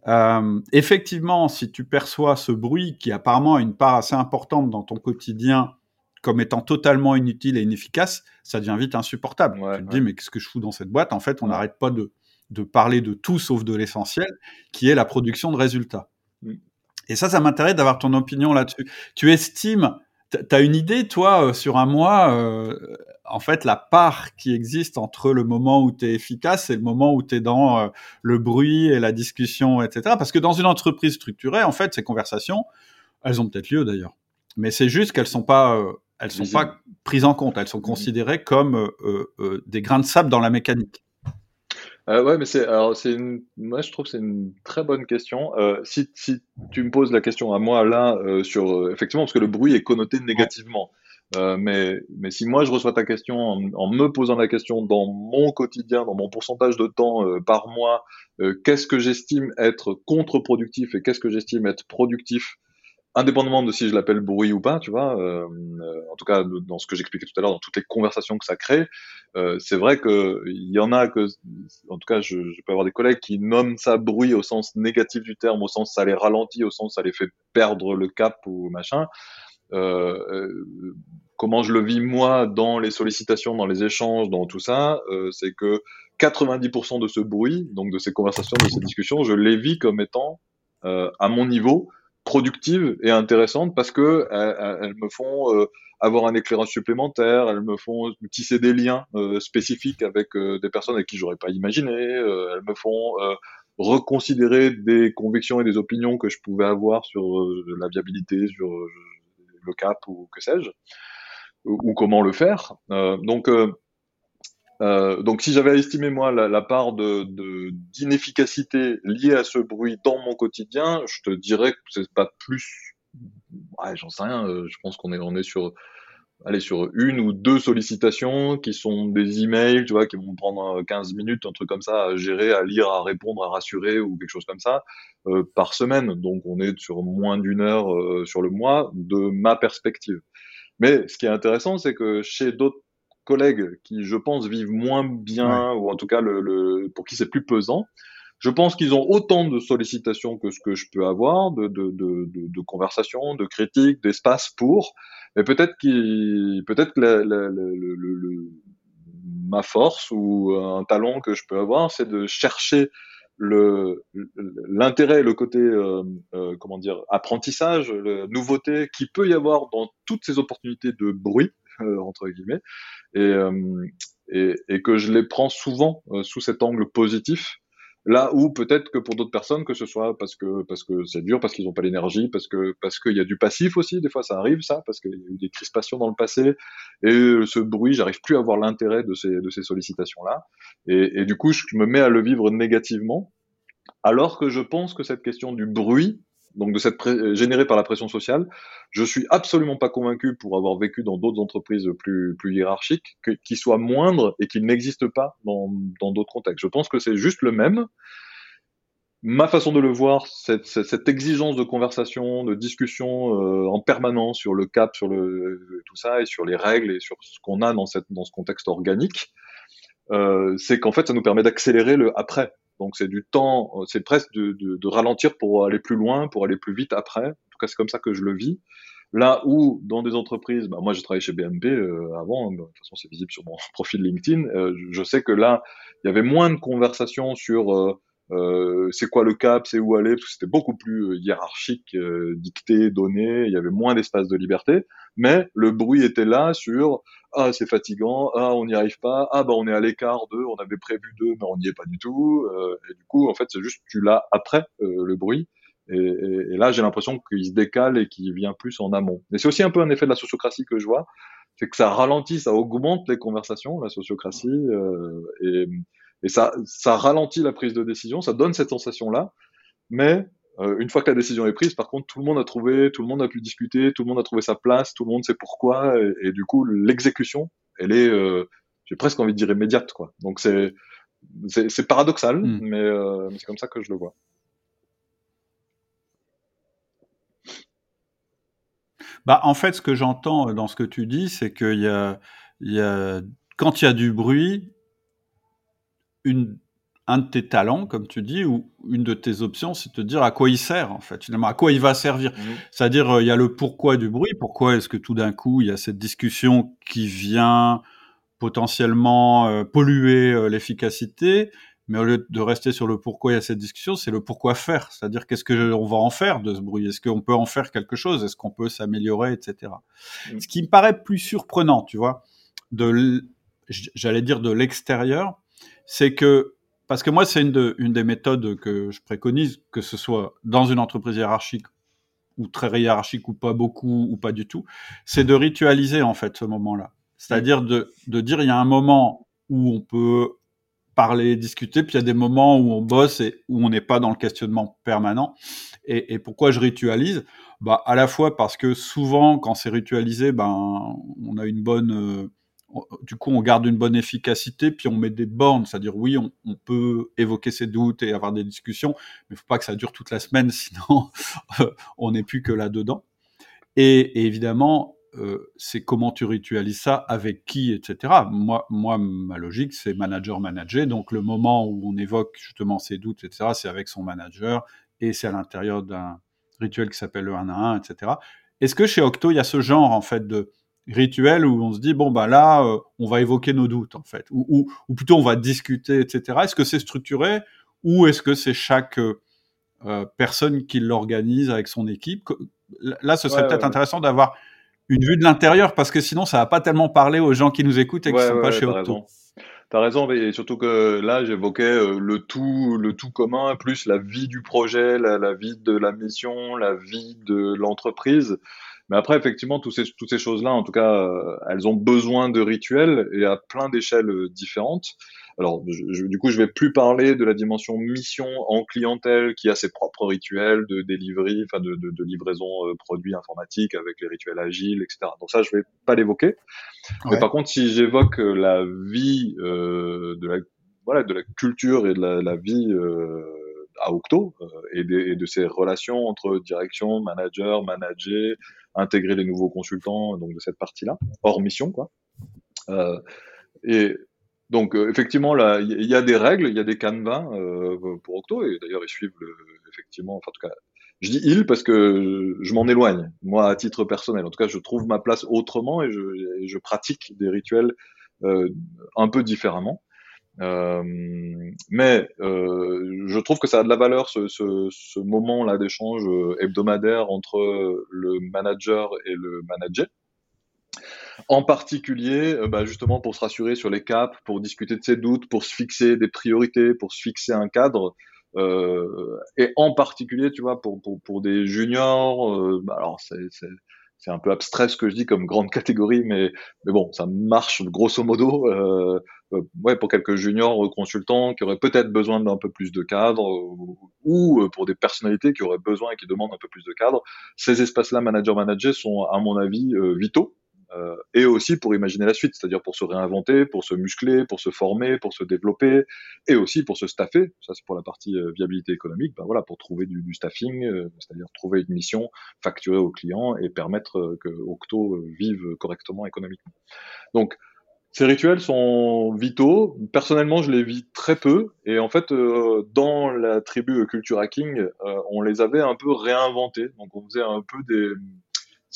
Euh, effectivement, si tu perçois ce bruit qui apparemment a une part assez importante dans ton quotidien comme étant totalement inutile et inefficace, ça devient vite insupportable. tu te dis, mais qu'est-ce que je fous dans cette boîte? En fait, on n'arrête pas de, de parler de tout sauf de l'essentiel, qui est la production de résultats. Mm. Et ça, ça m'intéresse d'avoir ton opinion là-dessus. Tu estimes, tu as une idée, toi, euh, sur un mois, euh, en fait, la part qui existe entre le moment où tu es efficace et le moment où tu es dans euh, le bruit et la discussion, etc. Parce que dans une entreprise structurée, en fait, ces conversations, elles ont peut-être lieu d'ailleurs. Mais c'est juste qu'elles sont pas, elles sont pas prises en compte. Elles sont mm. considérées comme des grains de sable dans la mécanique. Euh, ouais, mais c'est alors c'est une, moi je trouve que c'est une très bonne question. Euh, si, si tu me poses la question à moi là euh, sur euh, effectivement parce que le bruit est connoté négativement. Euh, mais, mais si moi je reçois ta question en, me posant la question dans mon quotidien, dans mon pourcentage de temps euh, par mois, qu'est-ce que j'estime être contre-productif et qu'est-ce que j'estime être productif indépendamment de si je l'appelle bruit ou pas, tu vois, euh, euh, en tout cas dans ce que j'expliquais tout à l'heure, dans toutes les conversations que ça crée, euh, c'est vrai que il y en a que, en tout cas, je, je, peux avoir des collègues qui nomment ça bruit au sens négatif du terme, au sens ça les ralentit, au sens ça les fait perdre le cap ou machin. Euh, euh comment je le vis moi dans les sollicitations, dans les échanges, dans tout ça, euh, c'est que 90% de ce bruit, donc de ces conversations, de ces discussions, je les vis comme étant à mon niveau productives et intéressantes parce que elles, me font euh, avoir un éclairage supplémentaire, elles me font tisser des liens euh, spécifiques avec euh, des personnes avec qui j'aurais pas imaginé, elles me font reconsidérer des convictions et des opinions que je pouvais avoir sur la viabilité, sur le cap ou que sais-je, ou, comment le faire. donc euh, donc, si j'avais estimé moi la, part d'inefficacité liée à ce bruit dans mon quotidien, je te dirais que c'est pas plus. J'en sais rien. Euh, je pense qu'on est on est sur allez sur une ou deux sollicitations qui sont des emails, tu vois, qui vont prendre 15 minutes, un truc comme ça, à gérer, à lire, à répondre, à rassurer ou quelque chose comme ça euh, par semaine. Donc, on est sur moins d'une heure euh, sur le mois de ma perspective. Mais ce qui est intéressant, c'est que chez d'autres collègues qui, je pense, vivent moins bien, ou en tout cas le, le pour qui c'est plus pesant. Je pense qu'ils ont autant de sollicitations que ce que je peux avoir, de, de, de, de, conversations, de critiques, d'espace pour. Mais peut-être qu'il, peut-être que la, la, le, ma force ou un talent que je peux avoir, c'est de chercher le l'intérêt, le côté euh, euh, comment dire apprentissage, la nouveauté qui peut y avoir dans toutes ces opportunités de bruit [LAUGHS] euh, entre guillemets, et, euh, et, et, que je les prends souvent euh, sous cet angle positif. Là où peut-être que pour d'autres personnes, que ce soit parce que parce que c'est dur, parce qu'ils n'ont pas l'énergie, parce que parce qu'il y a du passif aussi, des fois ça arrive ça, parce qu'il y a eu des crispations dans le passé et ce bruit, j'arrive plus à voir l'intérêt de ces de ces sollicitations là, et, et du coup je me mets à le vivre négativement, alors que je pense que cette question du bruit donc de cette générée par la pression sociale. Je suis absolument pas convaincu, pour avoir vécu dans d'autres entreprises plus, plus hiérarchiques, qu'il soit moindre et qu'il n'existe pas dans, dans d'autres contextes. Je pense que c'est juste le même. Ma façon de le voir, cette, cette exigence de conversation, de discussion euh, en permanence sur le cap, sur le, tout ça, et sur les règles et sur ce qu'on a dans, cette, dans ce contexte organique, euh, c'est qu'en fait, ça nous permet d'accélérer le après. Donc c'est du temps, euh, c'est presque de, de, de, ralentir pour aller plus loin, pour aller plus vite après. En tout cas, c'est comme ça que je le vis. Là où dans des entreprises, bah, moi j'ai travaillé chez BNP euh, avant, bah, de toute façon c'est visible sur mon [LAUGHS] profil LinkedIn, euh, je sais que là il y avait moins de conversations sur euh, euh c'est quoi le cap, c'est où aller, parce que c'était beaucoup plus hiérarchique, dicté, donné, il y avait moins d'espace de liberté, mais le bruit était là sur ah c'est fatigant, ah on n'y arrive pas, ah bah on est à l'écart d'eux, on avait prévu deux mais on n'y est pas du tout, euh, et du coup en fait c'est juste tu l'as après euh, le bruit, et, et, là j'ai l'impression qu'il se décale et qu'il vient plus en amont. Et c'est aussi un peu un effet de la sociocratie que je vois, c'est que ça ralentit, ça augmente les conversations, la sociocratie, euh, et, et ça, ça ralentit la prise de décision, ça donne cette sensation-là, mais euh, une fois que la décision est prise, par contre, tout le monde a trouvé, tout le monde a pu discuter, tout le monde a trouvé sa place, tout le monde sait pourquoi, et, du coup, l'exécution, elle est, euh, j'ai presque envie de dire immédiate, quoi. Donc c'est c'est paradoxal, hmm. mais, euh, mais c'est comme ça que je le vois. Bah, en fait, ce que j'entends dans ce que tu dis, c'est qu'il y a, y a, quand il y a du bruit, une, un de tes talents, comme tu dis, ou une de tes options, c'est de te dire à quoi il sert, en fait, finalement, à quoi il va servir. Mmh. C'est-à-dire, euh, il y a le pourquoi du bruit. Pourquoi est-ce que tout d'un coup, il y a cette discussion qui vient potentiellement euh, polluer euh, l'efficacité? Mais au lieu de rester sur le pourquoi il y a cette discussion, c'est le pourquoi faire. C'est-à-dire qu'est-ce qu'on va en faire de ce bruit? Est-ce qu'on peut en faire quelque chose? Est-ce qu'on peut s'améliorer, etc. Mmh. Ce qui me paraît plus surprenant, tu vois, de j'allais dire de l'extérieur, c'est que parce que moi, c'est une, une, des méthodes que je préconise, que ce soit dans une entreprise hiérarchique ou très hiérarchique ou pas beaucoup ou pas du tout, c'est de ritualiser en fait ce moment-là. C'est-à-dire de, de dire il y a un moment où on peut parler, discuter, puis il y a des moments où on bosse et où on n'est pas dans le questionnement permanent. Et, et pourquoi je ritualise? Bah, À la fois parce que souvent, quand c'est ritualisé, ben, on a une bonne... Euh, du coup, on garde une bonne efficacité, puis on met des bornes, c'est-à-dire oui, on, peut évoquer ses doutes et avoir des discussions, mais il faut pas que ça dure toute la semaine, [LAUGHS] sinon on n'est plus que là-dedans. Et, évidemment, euh, c'est comment tu ritualises ça, avec qui, etc. Moi, moi ma logique, c'est manager-manager, donc le moment où on évoque justement ses doutes, etc., c'est avec son manager, et c'est à l'intérieur d'un rituel qui s'appelle le 1 à 1, etc. Est-ce que chez Octo, il y a ce genre, en fait, de rituel où on se dit bon bah là euh, on va évoquer nos doutes en fait. Ou, ou, plutôt on va discuter etc est-ce que c'est structuré ou est-ce que c'est chaque euh, euh, personne qui l'organise avec son équipe? Là ce serait peut-être intéressant d'avoir une vue de l'intérieur parce que sinon ça va pas tellement parler aux gens qui nous écoutent et qui sont pas chez Octo T'as raison, et surtout que là, j'évoquais le tout, le tout commun, plus la vie du projet, la, la vie de la mission, la vie de l'entreprise. Mais après, effectivement, toutes ces, toutes ces choses-là, en tout cas, euh, elles ont besoin de rituels et à plein d'échelles euh, différentes. Alors, du coup, je vais plus parler de la dimension mission en clientèle qui a ses propres rituels de delivery, enfin de, de, de livraison euh, produits informatiques avec les rituels agiles, etc. Donc ça, je vais pas l'évoquer. Mais par contre, si j'évoque la vie euh, de la voilà de la culture et de la, la vie euh, à Octo et, de, et, de, ces relations entre direction, manager, manager, intégrer les nouveaux consultants donc de cette partie-là, hors mission quoi. Euh, et donc euh, effectivement là, il y, a des règles, il y a des canevas euh, pour Octo et d'ailleurs ils suivent le, effectivement, enfin, en tout cas, je dis il parce que je m'en éloigne moi à titre personnel. En tout cas, je trouve ma place autrement et je, je pratique des rituels un peu différemment. Euh, mais euh, je trouve que ça a de la valeur ce, ce, ce moment-là d'échange euh, hebdomadaire entre le manager et le manager. En particulier, bah justement pour se rassurer sur les caps, pour discuter de ses doutes, pour se fixer des priorités, pour se fixer un cadre. Euh, et en particulier, tu vois, pour, pour, pour des juniors, euh, bah alors c'est c'est un peu abstrait ce que je dis comme grande catégorie, mais, mais bon, ça marche grosso modo. Euh, euh ouais, pour quelques juniors consultants qui auraient peut-être besoin d'un peu plus de cadre, ou, euh, pour des personnalités qui auraient besoin et qui demandent un peu plus de cadre, ces espaces-là, manager-manager, sont à mon avis vitaux euh, et aussi pour imaginer la suite, c'est-à-dire pour se réinventer, pour se muscler, pour se former, pour se développer, et aussi pour se staffer. Ça, c'est pour la partie euh, viabilité économique. Ben voilà, pour trouver du, staffing, euh, c'est-à-dire trouver une mission, facturer aux clients et permettre que Octo vive correctement économiquement. Donc, ces rituels sont vitaux. Personnellement, je les vis très peu. Et en fait, dans la tribu Culture Hacking, on les avait un peu réinventés. Donc, on faisait un peu des,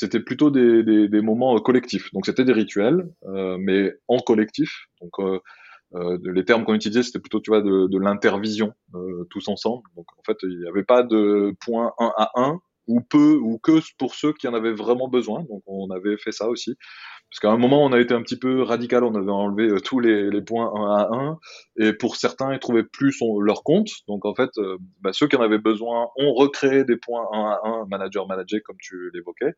c'était plutôt des, moments euh, collectifs. Donc c'était des rituels, euh, mais en collectif. Donc euh, les termes qu'on utilisait, c'était plutôt, tu vois, de, de l'intervision, tous ensemble. Donc en fait, il n'y avait pas de point 1 à 1 ou peu, ou que pour ceux qui en avaient vraiment besoin. Donc on avait fait ça aussi. Parce qu'à un moment, on a été un petit peu radical, on avait enlevé euh, tous les, points 1 à 1, et pour certains, ils trouvaient plus leur compte. Donc en fait, euh, bah, ceux qui en avaient besoin ont recréé des points 1 à 1, manager-manager, comme tu l'évoquais.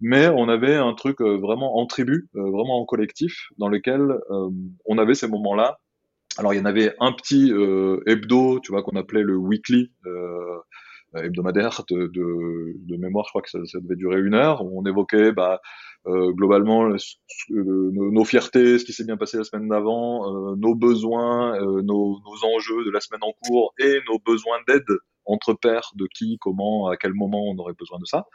Mais on avait un truc euh, vraiment en tribu, vraiment en collectif, dans lequel on avait ces moments-là. Alors il y en avait un petit hebdo, tu vois, qu'on appelait le weekly. Hebdomadaire de, mémoire, je crois que ça, devait durer une heure, où on évoquait bah, euh, globalement nos, fiertés, ce qui s'est bien passé la semaine d'avant, euh, nos besoins, euh, nos, enjeux de la semaine en cours et nos besoins d'aide entre pairs, de qui, comment, à quel moment on aurait besoin de ça.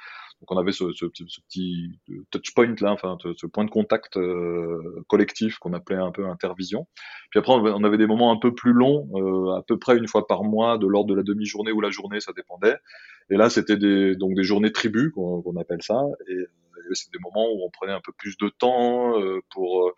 Donc on avait ce, petit touch point là, enfin ce point de contact collectif qu'on appelait un peu intervision. Puis après on avait des moments un peu plus longs, à peu près une fois par mois, de l'ordre de la demi-journée ou la journée, ça dépendait. Et là c'était des donc des journées tribus qu'on appelle ça. C'est des moments où on prenait un peu plus de temps euh, pour euh,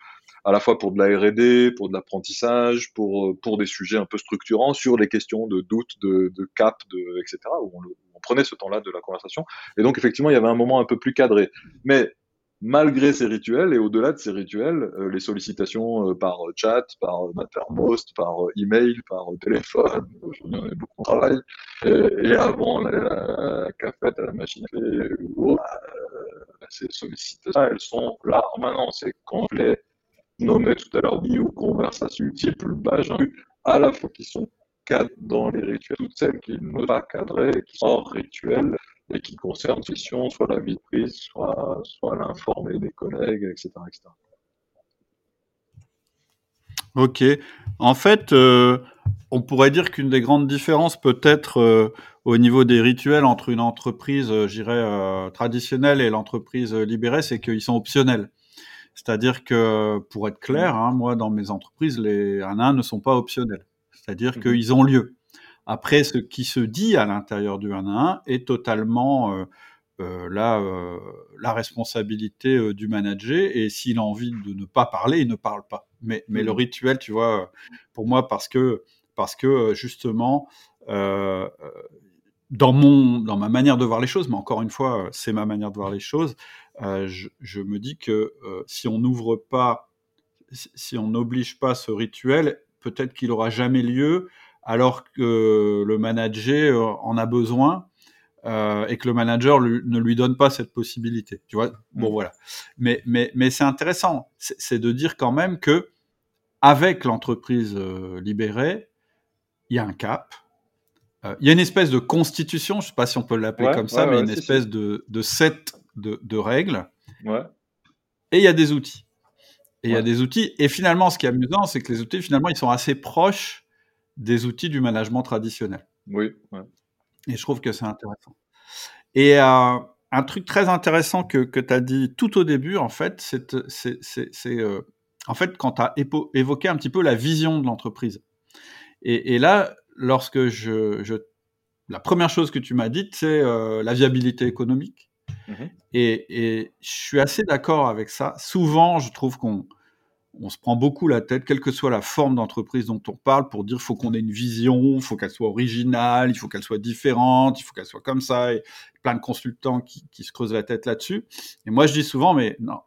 à la fois pour de la R&D, pour de l'apprentissage, pour euh, pour des sujets un peu structurants sur les questions de doute, de, cap, etc. Où on, on prenait ce temps-là de la conversation. Et donc effectivement, il y avait un moment un peu plus cadré. Mais malgré ces rituels et au-delà de ces rituels, euh, les sollicitations euh, par chat, par Mattermost, par email, par téléphone, j'en ai beaucoup de travail. Et, avant la, cafette à la machine, euh, ces sollicitations, elles sont là maintenant, c'est complet. Nommé tout à l'heure bio, conversation multiple, page, à la fois qui sont cadres dans les rituels, toutes celles qui ne sont pas cadrées, qui sont hors rituel, et qui concerne soit la vie de prise, soit, soit l'informer des collègues, etc. Ok. En fait, euh, on pourrait dire qu'une des grandes différences peut-être euh, au niveau des rituels entre une entreprise, euh, j'irais, traditionnelle et l'entreprise libérée, c'est qu'ils sont optionnels. C'est-à-dire que, pour être clair, hein, moi, dans mes entreprises, les 1 1 ne sont pas optionnels. C'est-à-dire mmh qu'ils ont lieu. Après, ce qui se dit à l'intérieur du 1 à 1 est totalement euh, euh, la, euh, la, responsabilité du manager. Et s'il a envie de ne pas parler, il ne parle pas. Mais, mais le mmh. rituel, tu vois, pour moi, parce que, parce que justement, dans, mon, dans ma manière de voir les choses, mais encore une fois, c'est ma manière de voir les choses, je, je, me dis que si on n'ouvre pas, si on n'oblige pas ce rituel, peut-être qu'il aura jamais lieu alors que le manager euh, en a besoin euh, et que le manager ne lui donne pas cette possibilité. Tu vois? Bon, mm. voilà. Mais, mais, mais c'est intéressant. C'est de dire quand même que avec l'entreprise euh, libérée, il y a un cap. il y a une espèce de constitution, je ne sais pas si on peut l'appeler comme ça, mais une espèce de, de set de, de règles. Et il y a des outils. Et il y a des outils. Et finalement, ce qui est amusant, c'est que les outils, finalement, ils sont assez proches des outils du management traditionnel. Oui. Et je trouve que c'est intéressant. Et euh, un truc très intéressant que, que tu as dit tout au début, en fait, c'est euh, en fait quand tu as évoqué un petit peu la vision de l'entreprise. Et, et, là, lorsque je, je, la première chose que tu m'as dite, c'est euh, la viabilité économique. Mmh et, et, je suis assez d'accord avec ça. Souvent, je trouve qu'on on se prend beaucoup la tête, quelle que soit la forme d'entreprise dont on parle, pour dire faut qu'on ait une vision, faut qu'elle soit originale, il faut qu'elle soit différente, il faut qu'elle soit comme ça. Et plein de consultants qui, se creusent la tête là-dessus. Et moi, je dis souvent, mais non,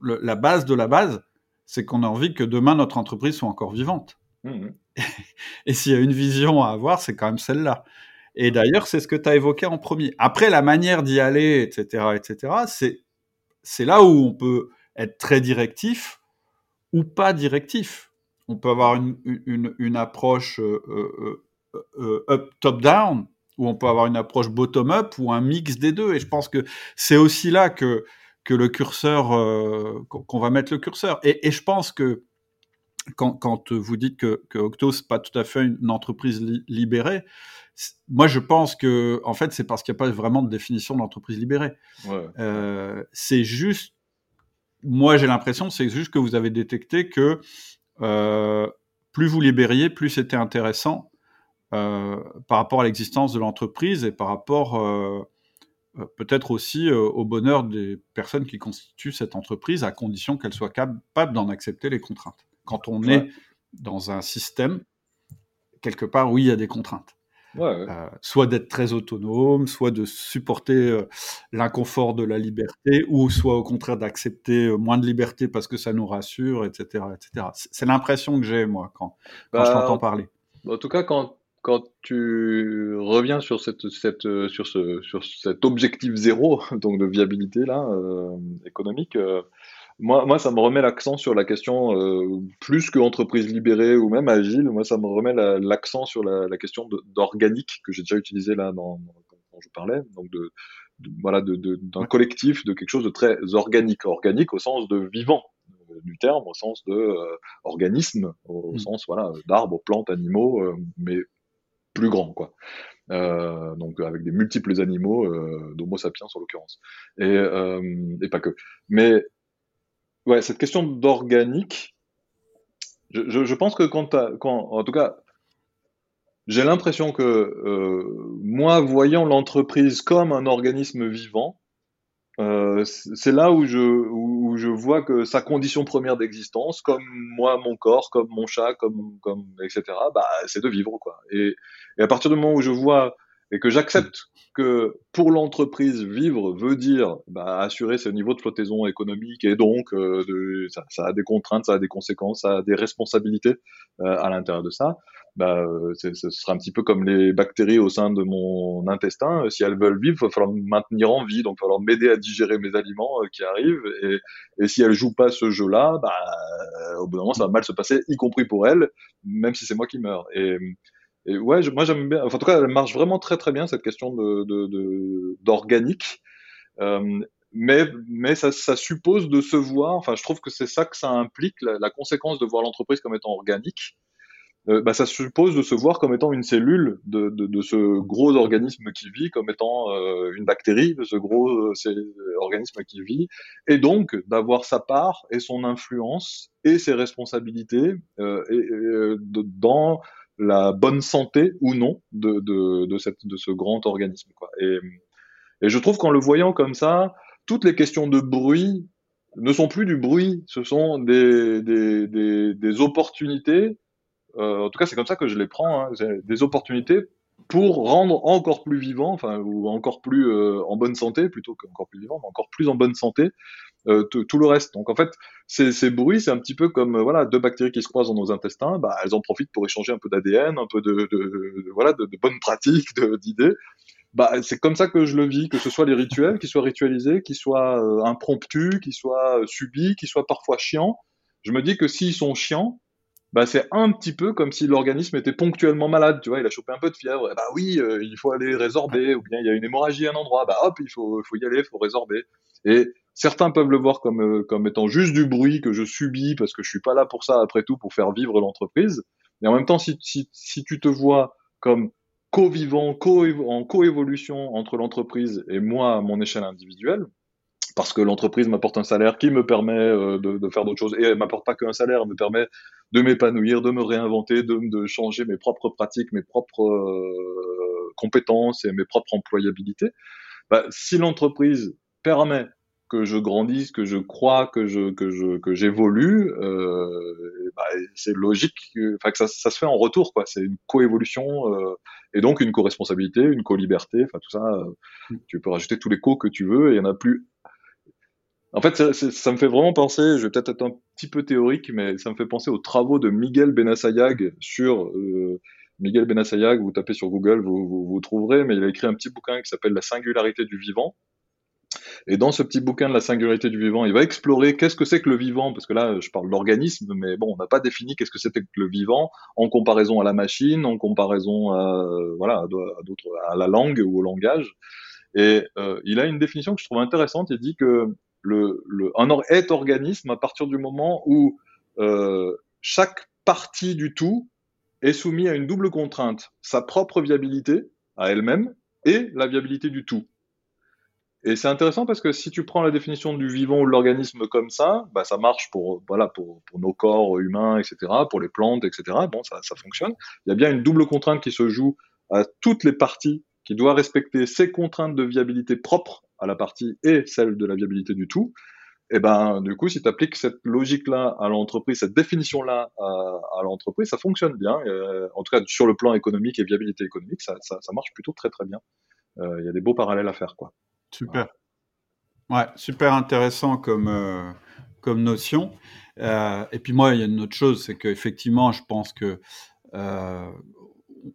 la base de la base, c'est qu'on a envie que demain notre entreprise soit encore vivante. Mmh et s'il y a une vision à avoir, c'est quand même celle-là. Et d'ailleurs, c'est ce que tu as évoqué en premier. Après, la manière d'y aller, etc., etc., c'est c'est là où on peut être très directif ou pas directif. On peut avoir une, une, une approche euh, euh, euh, up top-down, ou on peut avoir une approche bottom-up, ou un mix des deux. Et je pense que c'est aussi là que, que le curseur, qu'on va mettre le curseur. Et, et je pense que quand, quand, vous dites que, que Octo, c'est pas tout à fait une entreprise libérée, moi, je pense que, en fait, c'est parce qu'il n'y a pas vraiment de définition d'entreprise libérée. Ouais. Euh, c'est juste moi, j'ai l'impression, c'est juste que vous avez détecté que euh, plus vous libériez, plus c'était intéressant euh, par rapport à l'existence de l'entreprise et par rapport euh, peut-être aussi au bonheur des personnes qui constituent cette entreprise, à condition qu'elles soient capables d'en accepter les contraintes. Quand on est dans un système, quelque part, oui, il y a des contraintes. Soit d'être très autonome, soit de supporter l'inconfort de la liberté, ou soit au contraire d'accepter moins de liberté parce que ça nous rassure, etc. etc. C'est l'impression que j'ai, moi, quand, quand je bah, t'entends parler. En tout cas, quand, quand tu reviens sur, cette, cette, sur, ce, sur cet objectif zéro [LAUGHS] donc de viabilité là, économique, moi, moi, ça me remet l'accent sur la question, euh, plus que entreprise libérée ou même agile, moi, ça me remet l'accent sur la, question d'organique que j'ai déjà utilisé là dans, quand je parlais, donc de, voilà, d'un de, collectif, de quelque chose de très organique, organique au sens de vivant euh, du terme, au sens de euh, organisme, au, mmh. sens voilà d'arbres, plantes, animaux, mais plus grand quoi. donc avec des multiples animaux, d'Homo sapiens en l'occurrence, et, et pas que. Mais ouais, cette question d'organique, je, pense que quand, quand, en tout cas, j'ai l'impression que euh, moi, voyant l'entreprise comme un organisme vivant, euh, c'est là où je, où je vois que sa condition première d'existence, comme moi, mon corps, comme mon chat, comme, comme etc., bah, c'est de vivre, quoi. Et, et à partir du moment où je vois et que j'accepte que pour l'entreprise, vivre veut dire bah, assurer ce niveau de flottaison économique et donc euh, de, ça, ça, a des contraintes, ça a des conséquences, ça a des responsabilités euh, à l'intérieur de ça. Bah, euh, ce sera un petit peu comme les bactéries au sein de mon intestin. Si elles veulent vivre, il va falloir me maintenir en vie, donc il va falloir m'aider à digérer mes aliments qui arrivent. Et, et si elles jouent pas ce jeu-là, bah, au bout d'un moment, ça va mal se passer, y compris pour elles, même si c'est moi qui meurs. Et, ouais, moi j'aime bien. Enfin, en tout cas, elle marche vraiment très très bien cette question de d'organique. Euh, mais mais ça, suppose de se voir. Enfin, je trouve que c'est ça que ça implique la, conséquence de voir l'entreprise comme étant organique. Euh, bah, ça suppose de se voir comme étant une cellule de, de, ce gros organisme qui vit, comme étant euh, une bactérie de ce gros organisme qui vit, et donc d'avoir sa part et son influence et ses responsabilités et, dans la bonne santé ou non de, de, de, ce grand organisme. Et, et je trouve qu'en le voyant comme ça, toutes les questions de bruit ne sont plus du bruit, ce sont des, des, des, des opportunités. Euh, en tout cas, c'est comme ça que je les prends, hein, des opportunités pour rendre encore plus vivant, enfin, ou encore plus euh, en bonne santé, plutôt qu'encore plus vivant, mais encore plus en bonne santé, euh, tout le reste. Donc en fait, ces, bruits, c'est un petit peu comme euh, voilà deux bactéries qui se croisent dans nos intestins, bah, elles en profitent pour échanger un peu d'ADN, un peu de, voilà de, bonnes pratiques, d'idées. Bah, c'est comme ça que je le vis, que ce soit les rituels, qui soient ritualisés, qui soient impromptus, qui soient subis, qui soient parfois chiants. Je me dis que s'ils sont chiants, bah, c'est un petit peu comme si l'organisme était ponctuellement malade, tu vois, il a chopé un peu de fièvre, bah oui, euh, il faut aller résorber, ou bien il y a une hémorragie à un endroit, bah hop, il faut, faut y aller, il faut résorber. Et certains peuvent le voir comme, euh, comme étant juste du bruit que je subis parce que je suis pas là pour ça après tout, pour faire vivre l'entreprise. Mais en même temps, si, si, si tu te vois comme co-vivant, co en coévolution entre l'entreprise et moi à mon échelle individuelle, parce que l'entreprise m'apporte un salaire qui me permet euh, de, de, faire d'autres choses et elle m'apporte pas qu'un salaire, elle me permet de m'épanouir, de me réinventer, de, de, changer mes propres pratiques, mes propres euh, compétences et mes propres employabilités. Bah, si l'entreprise permet que je grandisse, que je crois, que je que je que j'évolue, euh, bah, c'est logique, enfin que ça, ça, se fait en retour quoi. C'est une coévolution euh, et donc une co-responsabilité, une co-liberté, enfin tout ça. Euh, mm. tu peux rajouter tous les co que tu veux et il y en a plus en fait, ça, me fait vraiment penser, je vais peut-être être un petit peu théorique, mais ça me fait penser aux travaux de Miguel Benassayag sur euh, Miguel Benassayag. Vous tapez sur Google, vous, vous, vous, trouverez, mais il a écrit un petit bouquin qui s'appelle La singularité du vivant. Et dans ce petit bouquin de la singularité du vivant, il va explorer qu'est-ce que c'est que le vivant, parce que là, je parle d'organisme, mais bon, on n'a pas défini qu'est-ce que c'était que le vivant en comparaison à la machine, en comparaison à voilà à d'autres, à la langue ou au langage. Et euh, il a une définition que je trouve intéressante. Il dit que le, un est organisme à partir du moment où euh, chaque partie du tout est soumise à une double contrainte, sa propre viabilité à elle-même et la viabilité du tout. Et c'est intéressant parce que si tu prends la définition du vivant ou de l'organisme comme ça, bah ça marche pour voilà pour, nos corps humains, etc., pour les plantes, etc. Bon, ça fonctionne. Il y a bien une double contrainte qui se joue à toutes les parties qui doivent respecter ces contraintes de viabilité propres à la partie et celle de la viabilité du tout. et ben du coup, si tu appliques cette logique-là à l'entreprise, cette définition-là à, l'entreprise, ça fonctionne bien. en tout cas, sur le plan économique et viabilité économique, ça, ça, marche plutôt très très bien. Il y a des beaux parallèles à faire, quoi. Super. Ouais, super intéressant comme, euh, comme notion. Euh, et puis moi, il y a une autre chose, c'est qu'effectivement, je pense que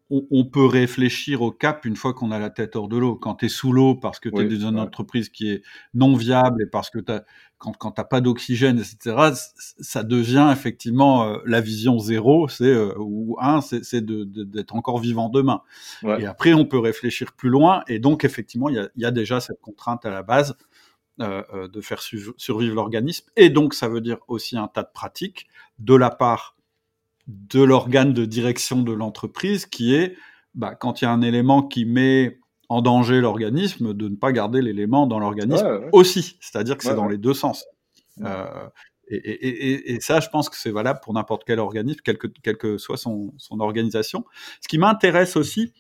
on, peut réfléchir au cap une fois qu'on a la tête hors de l'eau. Quand tu es sous l'eau parce que tu es dans une entreprise qui est non viable et parce que as, quand, quand tu n'as pas d'oxygène, etc., ça devient effectivement euh, la vision zéro, c'est euh, ou un, c'est d'être encore vivant demain. Et après, on peut réfléchir plus loin. Et donc, effectivement, il y a, y a, déjà cette contrainte à la base euh, de faire survivre l'organisme. Et donc, ça veut dire aussi un tas de pratiques de la part de l'organe de direction de l'entreprise qui est, bah, quand il y a un élément qui met en danger l'organisme, de ne pas garder l'élément dans l'organisme aussi. C'est-à-dire que c'est dans les deux sens. Euh, et, ça, je pense que c'est valable pour n'importe quel organisme, quelle que, soit son, organisation. Ce qui m'intéresse aussi,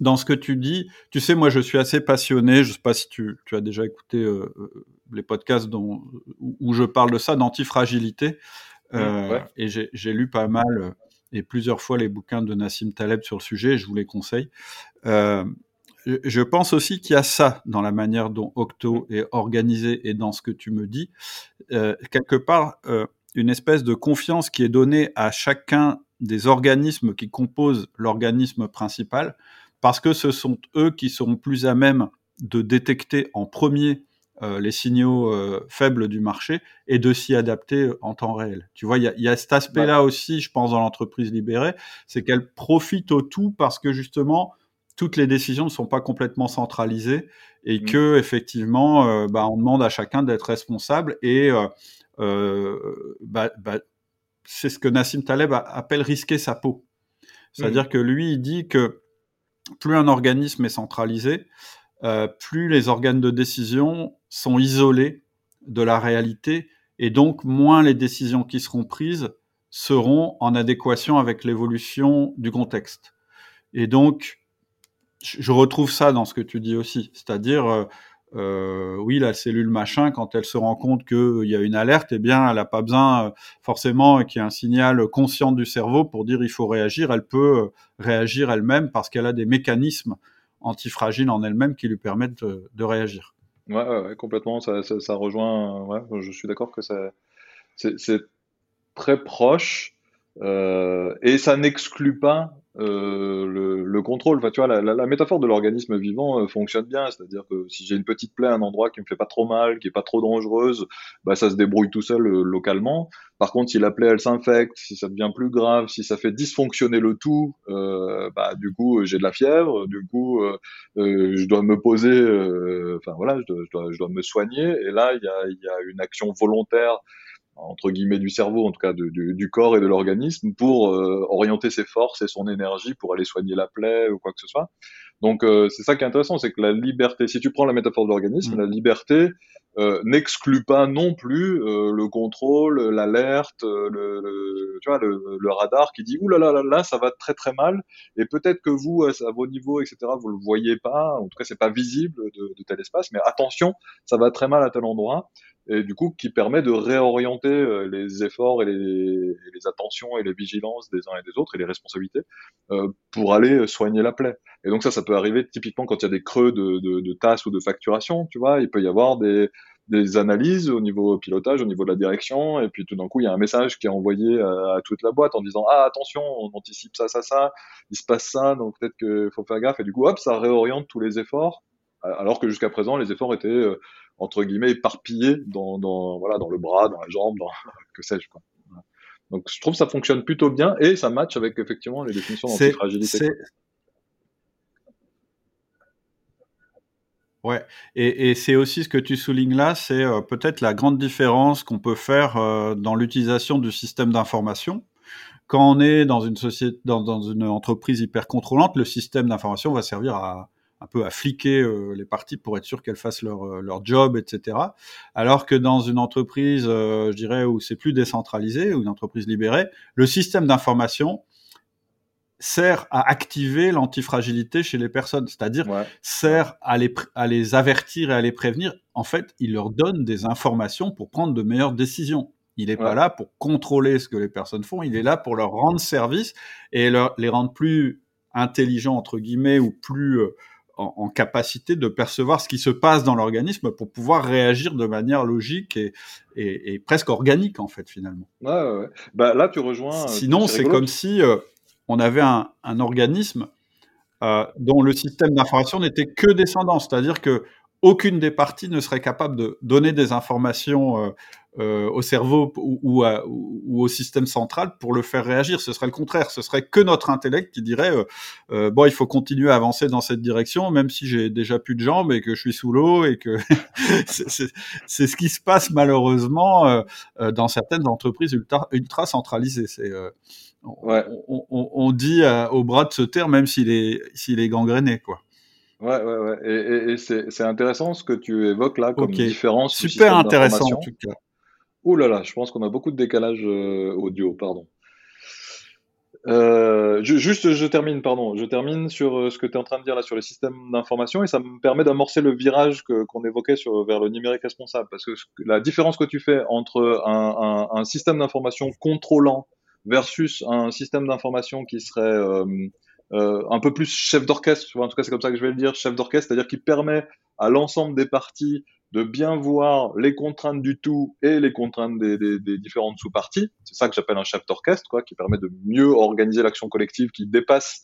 dans ce que tu dis, tu sais, moi je suis assez passionné, je ne sais pas si tu, as déjà écouté euh, euh, les podcasts dont, où je parle de ça, d'antifragilité. Euh, et j'ai lu pas mal euh, et plusieurs fois les bouquins de Nassim Taleb sur le sujet, je vous les conseille. Euh, je pense aussi qu'il y a ça dans la manière dont Octo est organisé et dans ce que tu me dis. quelque part, une espèce de confiance qui est donnée à chacun des organismes qui composent l'organisme principal, parce que ce sont eux qui seront plus à même de détecter en premier les signaux euh, faibles du marché et de s'y adapter euh, en temps réel. Tu vois, il y a, cet aspect-là aussi, je pense, dans l'entreprise libérée, c'est qu'elle profite au tout parce que justement, toutes les décisions ne sont pas complètement centralisées et mmh. que effectivement, bah, on demande à chacun d'être responsable et bah, bah, c'est ce que Nassim Taleb appelle risquer sa peau. C'est-à-dire mmh. que lui, il dit que plus un organisme est centralisé, euh, plus les organes de décision sont isolés de la réalité et donc moins les décisions qui seront prises seront en adéquation avec l'évolution du contexte. Et donc, je retrouve ça dans ce que tu dis aussi, c'est-à-dire, euh, euh, oui, la cellule machin, quand elle se rend compte qu'il y a une alerte, eh bien, elle n'a pas besoin forcément qu'il y ait un signal conscient du cerveau pour dire il faut réagir, elle peut réagir elle-même parce qu'elle a des mécanismes antifragile en elle-même qui lui permettent de, réagir. Ouais, complètement. Ça, rejoint. Ouais, je suis d'accord que c'est très proche euh, et ça n'exclut pas euh, le, le, contrôle. Enfin, tu vois, la, la, la métaphore de l'organisme vivant euh, fonctionne bien. C'est-à-dire que si j'ai une petite plaie à un endroit qui me fait pas trop mal, qui est pas trop dangereuse, bah, ça se débrouille tout seul euh, localement. Par contre, si la plaie elle s'infecte, si ça devient plus grave, si ça fait dysfonctionner le tout, euh, bah, du coup, j'ai de la fièvre. Du coup, je dois me poser. Enfin voilà, je dois, je dois, je dois me soigner. Et là, il y a, y a une action volontaire entre guillemets du cerveau, en tout cas du, corps et de l'organisme, pour euh, orienter ses forces et son énergie pour aller soigner la plaie ou quoi que ce soit. Donc euh, c'est ça qui est intéressant, c'est que la liberté, si tu prends la métaphore de l'organisme, mm. la liberté euh, n'exclut pas non plus le contrôle, l'alerte, le, le, tu vois, le, le, radar qui dit ouh là là là là ça va très très mal et peut-être que vous à, vos niveaux etc vous le voyez pas, en tout cas c'est pas visible de, de tel espace, mais attention ça va très mal à tel endroit et du coup qui permet de réorienter euh, les efforts et les, les, attentions et les vigilances des uns et des autres et les responsabilités euh, pour aller soigner la plaie. Et donc ça, ça peut arriver typiquement quand il y a des creux de, de, de tasses ou de facturation, tu vois, il peut y avoir des, des analyses au niveau pilotage, au niveau de la direction, et puis tout d'un coup, il y a un message qui est envoyé à, toute la boîte en disant ah attention, on anticipe ça, ça, ça, il se passe ça, donc peut-être qu'il faut faire gaffe, et du coup hop, ça réoriente tous les efforts, alors que jusqu'à présent, les efforts étaient euh, entre guillemets éparpillé dans, dans, voilà, dans le bras, dans la jambe, dans [LAUGHS] que sais-je. Quoi. Donc je trouve que ça fonctionne plutôt bien et ça match avec effectivement les définitions d'antifragilité. Ouais, et, et c'est aussi ce que tu soulignes là, c'est euh, peut-être la grande différence qu'on peut faire euh, dans l'utilisation du système d'information. Quand on est dans une société, dans, dans, une entreprise hyper contrôlante, le système d'information va servir à, un peu à fliquer euh, les parties pour être sûr qu'elles fassent leur, euh, leur job, etc. Alors que dans une entreprise, euh, je dirais, où c'est plus décentralisé, ou une entreprise libérée, le système d'information, sert à activer l'antifragilité chez les personnes, c'est-à-dire sert à les, à les avertir et à les prévenir. En fait, il leur donne des informations pour prendre de meilleures décisions. Il n'est pas là pour contrôler ce que les personnes font, il est là pour leur rendre service et leur, les rendre plus intelligents, entre guillemets, ou plus euh, en, capacité de percevoir ce qui se passe dans l'organisme pour pouvoir réagir de manière logique et, et, presque organique, en fait, finalement. Ouais, ouais. Bah, là, tu rejoins. Euh, Sinon, c'est comme si euh, on avait un, organisme euh, dont le système d'information n'était que descendant, c'est-à-dire que aucune des parties ne serait capable de donner des informations euh, euh, au cerveau ou, au système central pour le faire réagir. Ce serait le contraire. Ce serait que notre intellect qui dirait euh, bon, il faut continuer à avancer dans cette direction, même si j'ai déjà plus de jambes et que je suis sous l'eau et que [LAUGHS] c'est ce qui se passe malheureusement dans certaines entreprises ultra, ultra centralisées. C'est on, dit au bras de se taire même s'il est s'il est gangréné quoi. Ouais, ouais, ouais. Et, et, c'est intéressant ce que tu évoques là comme différence. Super intéressant en tout cas. Ouh là là, je pense qu'on a beaucoup de décalage euh, audio, pardon. Euh, juste, je termine, pardon, je termine sur euh, ce que tu es en train de dire là sur les systèmes d'information et ça me permet d'amorcer le virage qu'on évoquait sur, vers le numérique responsable. Parce que la différence que tu fais entre un, un, un système d'information contrôlant versus un système d'information qui serait un peu plus chef d'orchestre, en tout cas c'est comme ça que je vais le dire, chef d'orchestre, c'est-à-dire qui permet à l'ensemble des parties de bien voir les contraintes du tout et les contraintes des différentes sous-parties. C'est ça que j'appelle un chef d'orchestre, quoi, qui permet de mieux organiser l'action collective, qui dépasse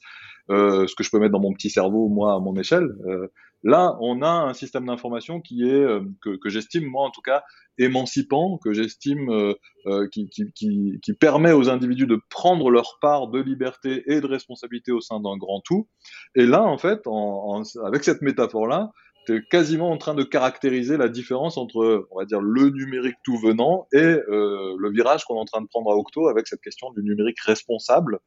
euh, ce que je peux mettre dans mon petit cerveau, moi, à mon échelle. Euh, là, on a un système d'information qui est, euh, que, j'estime, moi en tout cas, émancipant, que j'estime euh, euh, qui, permet aux individus de prendre leur part de liberté et de responsabilité au sein d'un grand tout. Et là, en fait, avec cette métaphore-là, tu es quasiment en train de caractériser la différence entre, on va dire, le numérique tout venant et le virage qu'on est en train de prendre à Octo avec cette question du numérique responsable.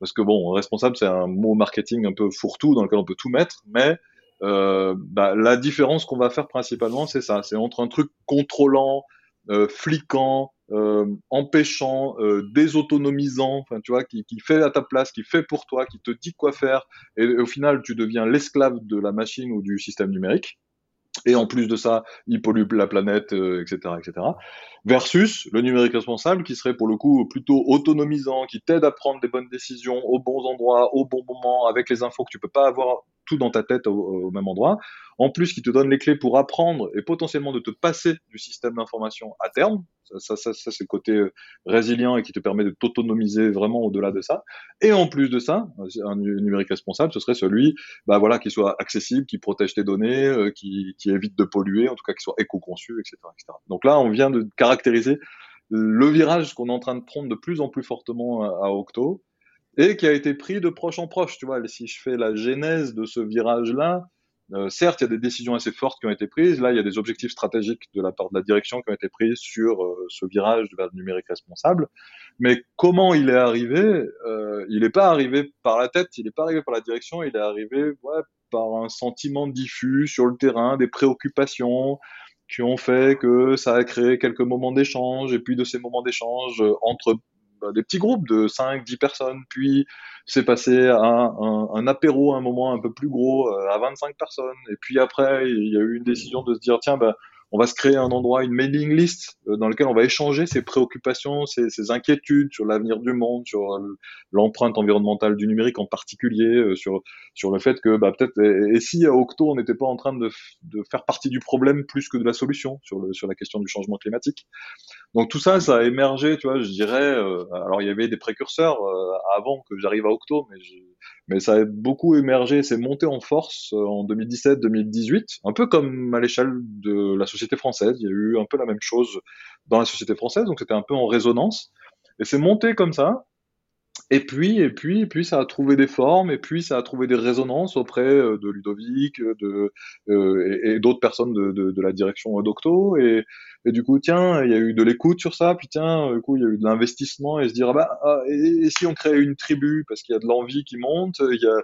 Parce que bon, responsable, c'est un mot marketing un peu fourre-tout dans lequel on peut tout mettre, mais euh, bah, la différence qu'on va faire principalement, c'est ça. C'est entre un truc contrôlant, euh, fliquant, euh, empêchant, euh, désautonomisant, enfin tu vois, qui, qui, fait à ta place, qui fait pour toi, qui te dit quoi faire, et, au final tu deviens l'esclave de la machine ou du système numérique. Et en plus de ça, il pollue la planète, etc., euh, etc. Versus le numérique responsable, qui serait pour le coup plutôt autonomisant, qui t'aide à prendre des bonnes décisions aux bons endroits, au bon moment, avec les infos que tu peux pas avoir tout dans ta tête au, même endroit. En plus, qui te donne les clés pour apprendre et potentiellement de te passer du système d'information à terme. Ça, ça, ça, c'est le côté euh, résilient et qui te permet de t'autonomiser vraiment au-delà de ça. Et en plus de ça, un numérique responsable, ce serait celui, bah voilà, qui soit accessible, qui protège tes données, euh, qui, évite de polluer, en tout cas qui soit éco-conçu, etc.. Donc là, on vient de caractériser le virage qu'on est en train de prendre de plus en plus fortement à, à Octo et qui a été pris de proche en proche. Tu vois, si je fais la genèse de ce virage-là, euh, certes, il y a des décisions assez fortes qui ont été prises. Là, il y a des objectifs stratégiques de la part de la direction qui ont été pris sur euh, ce virage vers le numérique responsable. Mais comment il est arrivé euh, Il n'est pas arrivé par la tête, il n'est pas arrivé par la direction, il est arrivé ouais, par un sentiment diffus sur le terrain, des préoccupations qui ont fait que ça a créé quelques moments d'échange. Et puis de ces moments d'échange entre bah, des petits groupes de 5, 10 personnes, puis c'est passé à un, un, apéro à un moment un peu plus gros, euh, à 25 personnes, et puis après, il y a eu une décision de se dire, tiens, bah, on va se créer un endroit, une mailing list euh, dans lequel on va échanger ses préoccupations, ses, ses inquiétudes sur l'avenir du monde, sur l'empreinte environnementale du numérique en particulier, euh, sur sur le fait que bah, peut-être et, si à Octo on n'était pas en train de, de, faire partie du problème plus que de la solution sur le sur la question du changement climatique. Donc tout ça, ça a émergé, tu vois, je dirais. Euh, alors il y avait des précurseurs avant que j'arrive à Octo, mais je, mais ça a beaucoup émergé, c'est monté en force en 2017-2018, un peu comme à l'échelle de la société française. Il y a eu un peu la même chose dans la société française, donc c'était un peu en résonance. Et c'est monté comme ça. Et puis, et puis, et puis, ça a trouvé des formes, et puis ça a trouvé des résonances auprès euh, de Ludovic, euh, et, d'autres personnes de, la direction d'Octo, et du coup, tiens, il y a eu de l'écoute sur ça, puis tiens, du coup, il y a eu de l'investissement, et se dire, ah bah, ah, et, si on crée une tribu, parce qu'il y a de l'envie qui monte, il y a,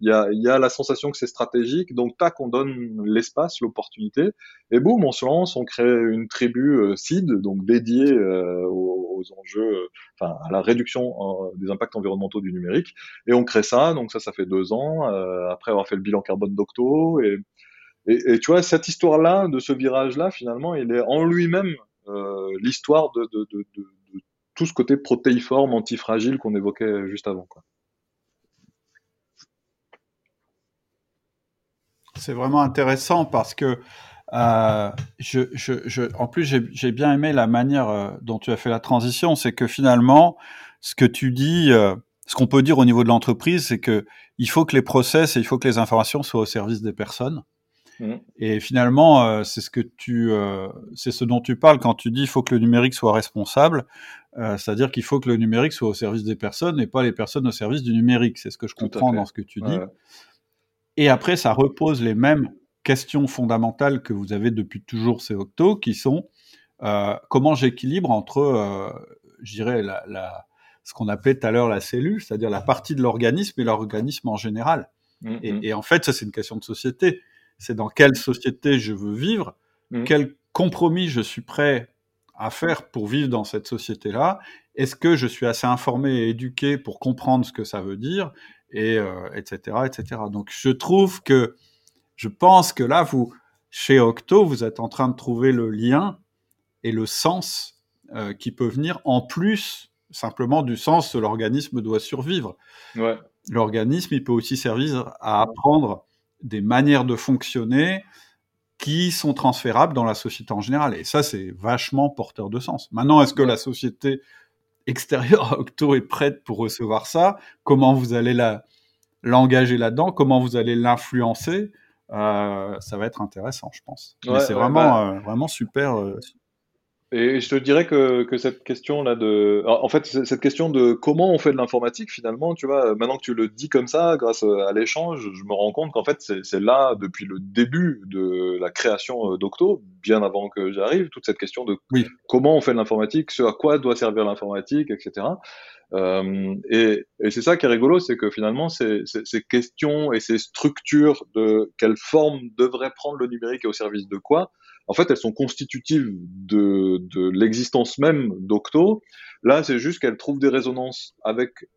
il y a, il y a la sensation que c'est stratégique, donc tac, on donne l'espace, l'opportunité, et boum, on se lance, on crée une tribu euh, seed, donc dédiée euh, aux, enjeux, euh, enfin, à la réduction des impacts environnementaux du numérique, et on crée ça, donc ça, ça fait deux ans, après avoir fait le bilan carbone d'Octo, et et, tu vois, cette histoire-là, de ce virage-là, finalement, il est en lui-même euh, l'histoire de, tout ce côté protéiforme, antifragile qu'on évoquait juste avant. C'est vraiment intéressant parce que euh, en plus, j'ai bien aimé la manière euh, dont tu as fait la transition. C'est que finalement, ce que tu dis, ce qu'on peut dire au niveau de l'entreprise, c'est que il faut que les process et il faut que les informations soient au service des personnes. Mmh. Et finalement, euh, c'est ce que tu, euh, c'est ce dont tu parles quand tu dis il faut que le numérique soit responsable. Euh, c'est-à-dire qu'il faut que le numérique soit au service des personnes et pas les personnes au service du numérique. C'est ce que je comprends dans ce que tu dis. Et après, ça repose les mêmes questions fondamentales que vous avez depuis toujours ces Octo, qui sont comment j'équilibre entre, je dirais, la, la, ce qu'on appelait tout à l'heure la cellule, c'est-à-dire la partie de l'organisme et l'organisme en général. Mmh, et, mmh. et, en fait, ça, c'est une question de société c'est dans quelle société je veux vivre, mmh. quel compromis je suis prêt à faire pour vivre dans cette société-là. Est-ce que je suis assez informé et éduqué pour comprendre ce que ça veut dire, et etc., euh, etc. Donc je trouve que, je pense que là, vous, chez Octo, vous êtes en train de trouver le lien et le sens euh, qui peut venir en plus simplement du sens que l'organisme doit survivre. Ouais. L'organisme, il peut aussi servir à apprendre des manières de fonctionner qui sont transférables dans la société en général. Et ça, c'est vachement porteur de sens. Maintenant, est-ce que la société extérieure à Octo est prête pour recevoir ça? Comment vous allez l'engager là-dedans? Comment vous allez l'influencer? Euh, Ça va être intéressant, je pense. c'est vraiment, bah euh, vraiment super, euh, et je te dirais que, que cette question là de, en fait, cette question de comment on fait de l'informatique finalement, tu vois, maintenant que tu le dis comme ça, grâce à l'échange, je me rends compte qu'en fait c'est là depuis le début de la création euh, d'Octo, bien avant que j'arrive, toute cette question de comment on fait de l'informatique, ce à quoi doit servir l'informatique, etc. Euh, et, et c'est ça qui est rigolo, c'est que finalement ces, ces, ces, questions et ces structures de quelle forme devrait prendre le numérique et au service de quoi, en fait, elles sont constitutives de, de l'existence même d'Octo. Là, c'est juste qu'elles trouvent des résonances avec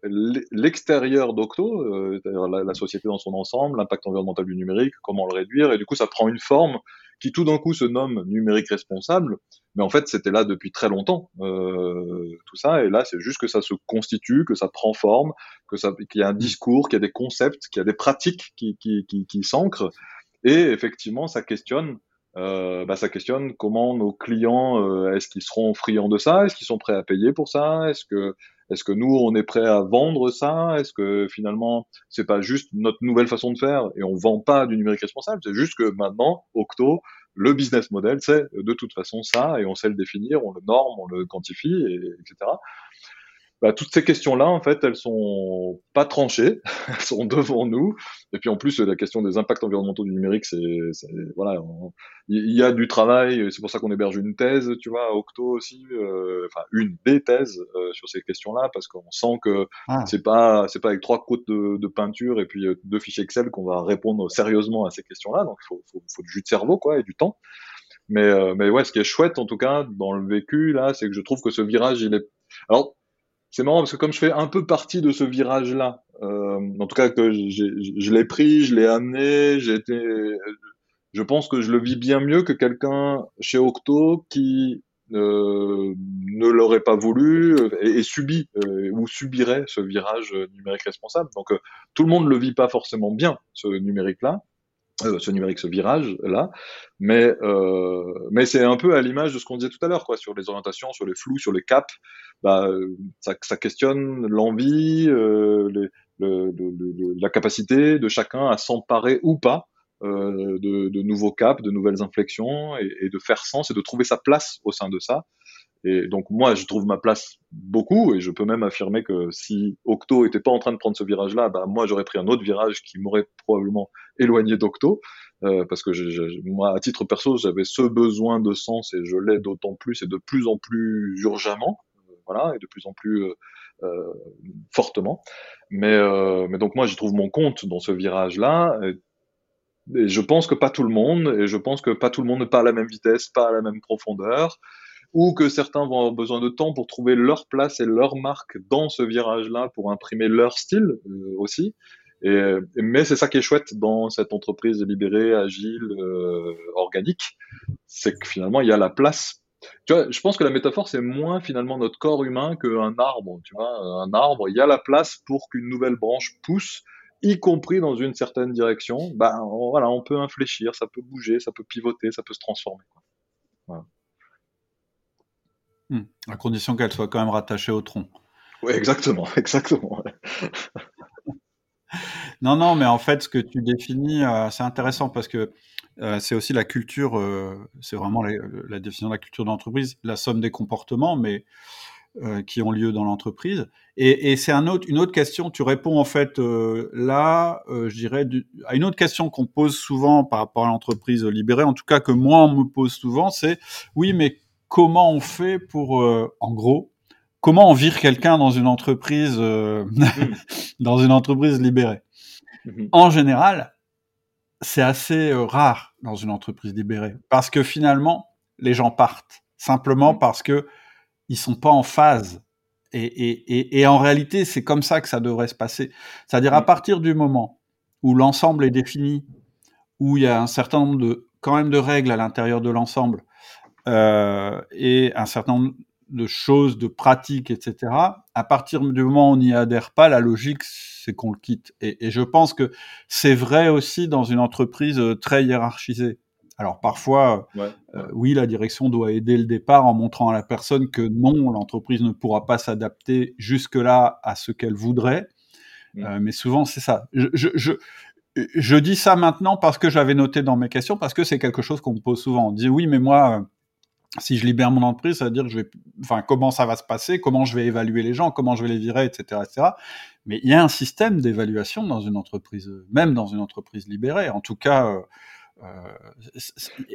l'extérieur d'Octo, euh, c'est-à-dire la, société dans son ensemble, l'impact environnemental du numérique, comment le réduire, et du coup, ça prend une forme qui tout d'un coup se nomme numérique responsable, mais en fait, c'était là depuis très longtemps, euh, tout ça, et là, c'est juste que ça se constitue, que ça prend forme, que ça, qu'il y a un discours, qu'il y a des concepts, qu'il y a des pratiques qui, qui, qui, qui s'ancrent, et effectivement, ça questionne euh, bah, ça questionne comment nos clients, euh, est-ce qu'ils seront friands de ça? Est-ce qu'ils sont prêts à payer pour ça? Est-ce que, est-ce que nous, on est prêt à vendre ça? Est-ce que finalement, c'est pas juste notre nouvelle façon de faire et on vend pas du numérique responsable? C'est juste que maintenant, Octo, le business model, c'est de toute façon ça et on sait le définir, on le norme, on le quantifie, et, etc bah, toutes ces questions-là, en fait, elles sont pas tranchées, [LAUGHS] elles sont devant nous. Et puis en plus, la question des impacts environnementaux du numérique, c'est, voilà, il y a du travail. C'est pour ça qu'on héberge une thèse, tu vois, à Octo aussi, euh, enfin une des thèses euh, sur ces questions-là, parce qu'on sent que ah. c'est pas, c'est pas avec trois côtes de, de, peinture et puis euh, deux fichiers Excel qu'on va répondre sérieusement à ces questions-là. Donc il faut, faut, faut, du jus de cerveau, quoi, et du temps. Mais, euh, mais ouais, ce qui est chouette, en tout cas, dans le vécu, là, c'est que je trouve que ce virage, il est, alors, c'est marrant parce que comme je fais un peu partie de ce virage-là, euh, en tout cas que je l'ai pris, je l'ai amené, j'ai été, je pense que je le vis bien mieux que quelqu'un chez Octo qui euh, ne l'aurait pas voulu et, et subit euh, ou subirait ce virage numérique responsable. Donc euh, tout le monde le vit pas forcément bien ce numérique-là. Euh, ce numérique, ce virage là, mais euh, mais c'est un peu à l'image de ce qu'on disait tout à l'heure, quoi, sur les orientations, sur les flous, sur les caps. Bah, ça, ça questionne l'envie, euh, la capacité de chacun à s'emparer ou pas euh, de, nouveaux caps, de nouvelles inflexions, et, de faire sens et de trouver sa place au sein de ça. Et donc moi, je trouve ma place beaucoup, et je peux même affirmer que si Octo était pas en train de prendre ce virage-là, bah moi j'aurais pris un autre virage qui m'aurait probablement éloigné d'Octo, euh, parce que je, moi, à titre perso, j'avais ce besoin de sens et je l'ai d'autant plus et de plus en plus urgemment, euh, voilà, et de plus en plus euh, euh fortement. Mais, mais donc moi, j'y trouve mon compte dans ce virage-là. Et je pense que pas tout le monde, et je pense que pas tout le monde n'est pas à la même vitesse, pas à la même profondeur, ou que certains vont avoir besoin de temps pour trouver leur place et leur marque dans ce virage-là, pour imprimer leur style euh, aussi. Et, mais c'est ça qui est chouette dans cette entreprise libérée, agile, euh, organique, c'est que finalement il y a la place. Tu vois, je pense que la métaphore c'est moins finalement notre corps humain qu'un arbre. Tu vois, un arbre, il y a la place pour qu'une nouvelle branche pousse y compris dans une certaine direction, bah, on, voilà, on peut infléchir, ça peut bouger, ça peut pivoter, ça peut se transformer. Hmm. à condition qu'elle soit quand même rattachée au tronc. Oui, exactement, [LAUGHS] exactement. [LAUGHS] non, non, mais en fait, ce que tu définis, euh, c'est intéressant parce que euh, c'est aussi la culture, euh, c'est vraiment la, la, définition de la culture d'entreprise, la somme des comportements, mais euh, qui ont lieu dans l'entreprise. Et, et c'est un autre, une autre question. Tu réponds en fait euh, là, euh, je dirais, à une autre question qu'on pose souvent par rapport à l'entreprise libérée, en tout cas que moi on me pose souvent, c'est oui, mais comment on fait pour, en gros, comment on vire quelqu'un dans une entreprise, mmh. [LAUGHS] dans une entreprise libérée mmh En général, c'est assez rare dans une entreprise libérée parce que finalement, les gens partent simplement mmh. parce que ils sont pas en phase. Et, et, et, en réalité, c'est comme ça que ça devrait se passer. C'est-à-dire à mm. partir du moment où l'ensemble est défini, où il y a un certain nombre de quand même de règles à l'intérieur de l'ensemble euh, et un certain nombre de choses, de pratiques, etc. À partir du moment où on n'y adhère pas, la logique c'est qu'on le quitte. Et, et, je pense que c'est vrai aussi dans une entreprise euh, très hiérarchisée. Alors parfois, euh, oui, la direction doit aider le départ en montrant à la personne que non, l'entreprise ne pourra pas s'adapter jusque-là à ce qu'elle voudrait. Mm. Euh, mais souvent, c'est ça. Je, je, dis ça maintenant parce que j'avais noté dans mes questions, parce que c'est quelque chose qu'on me pose souvent. On dit oui, mais moi, si je libère mon entreprise, ça veut dire que je vais, enfin, comment ça va se passer, comment je vais évaluer les gens, comment je vais les virer, etc., etc. Mais il y a un système d'évaluation dans une entreprise, même dans une entreprise libérée. En tout cas, euh,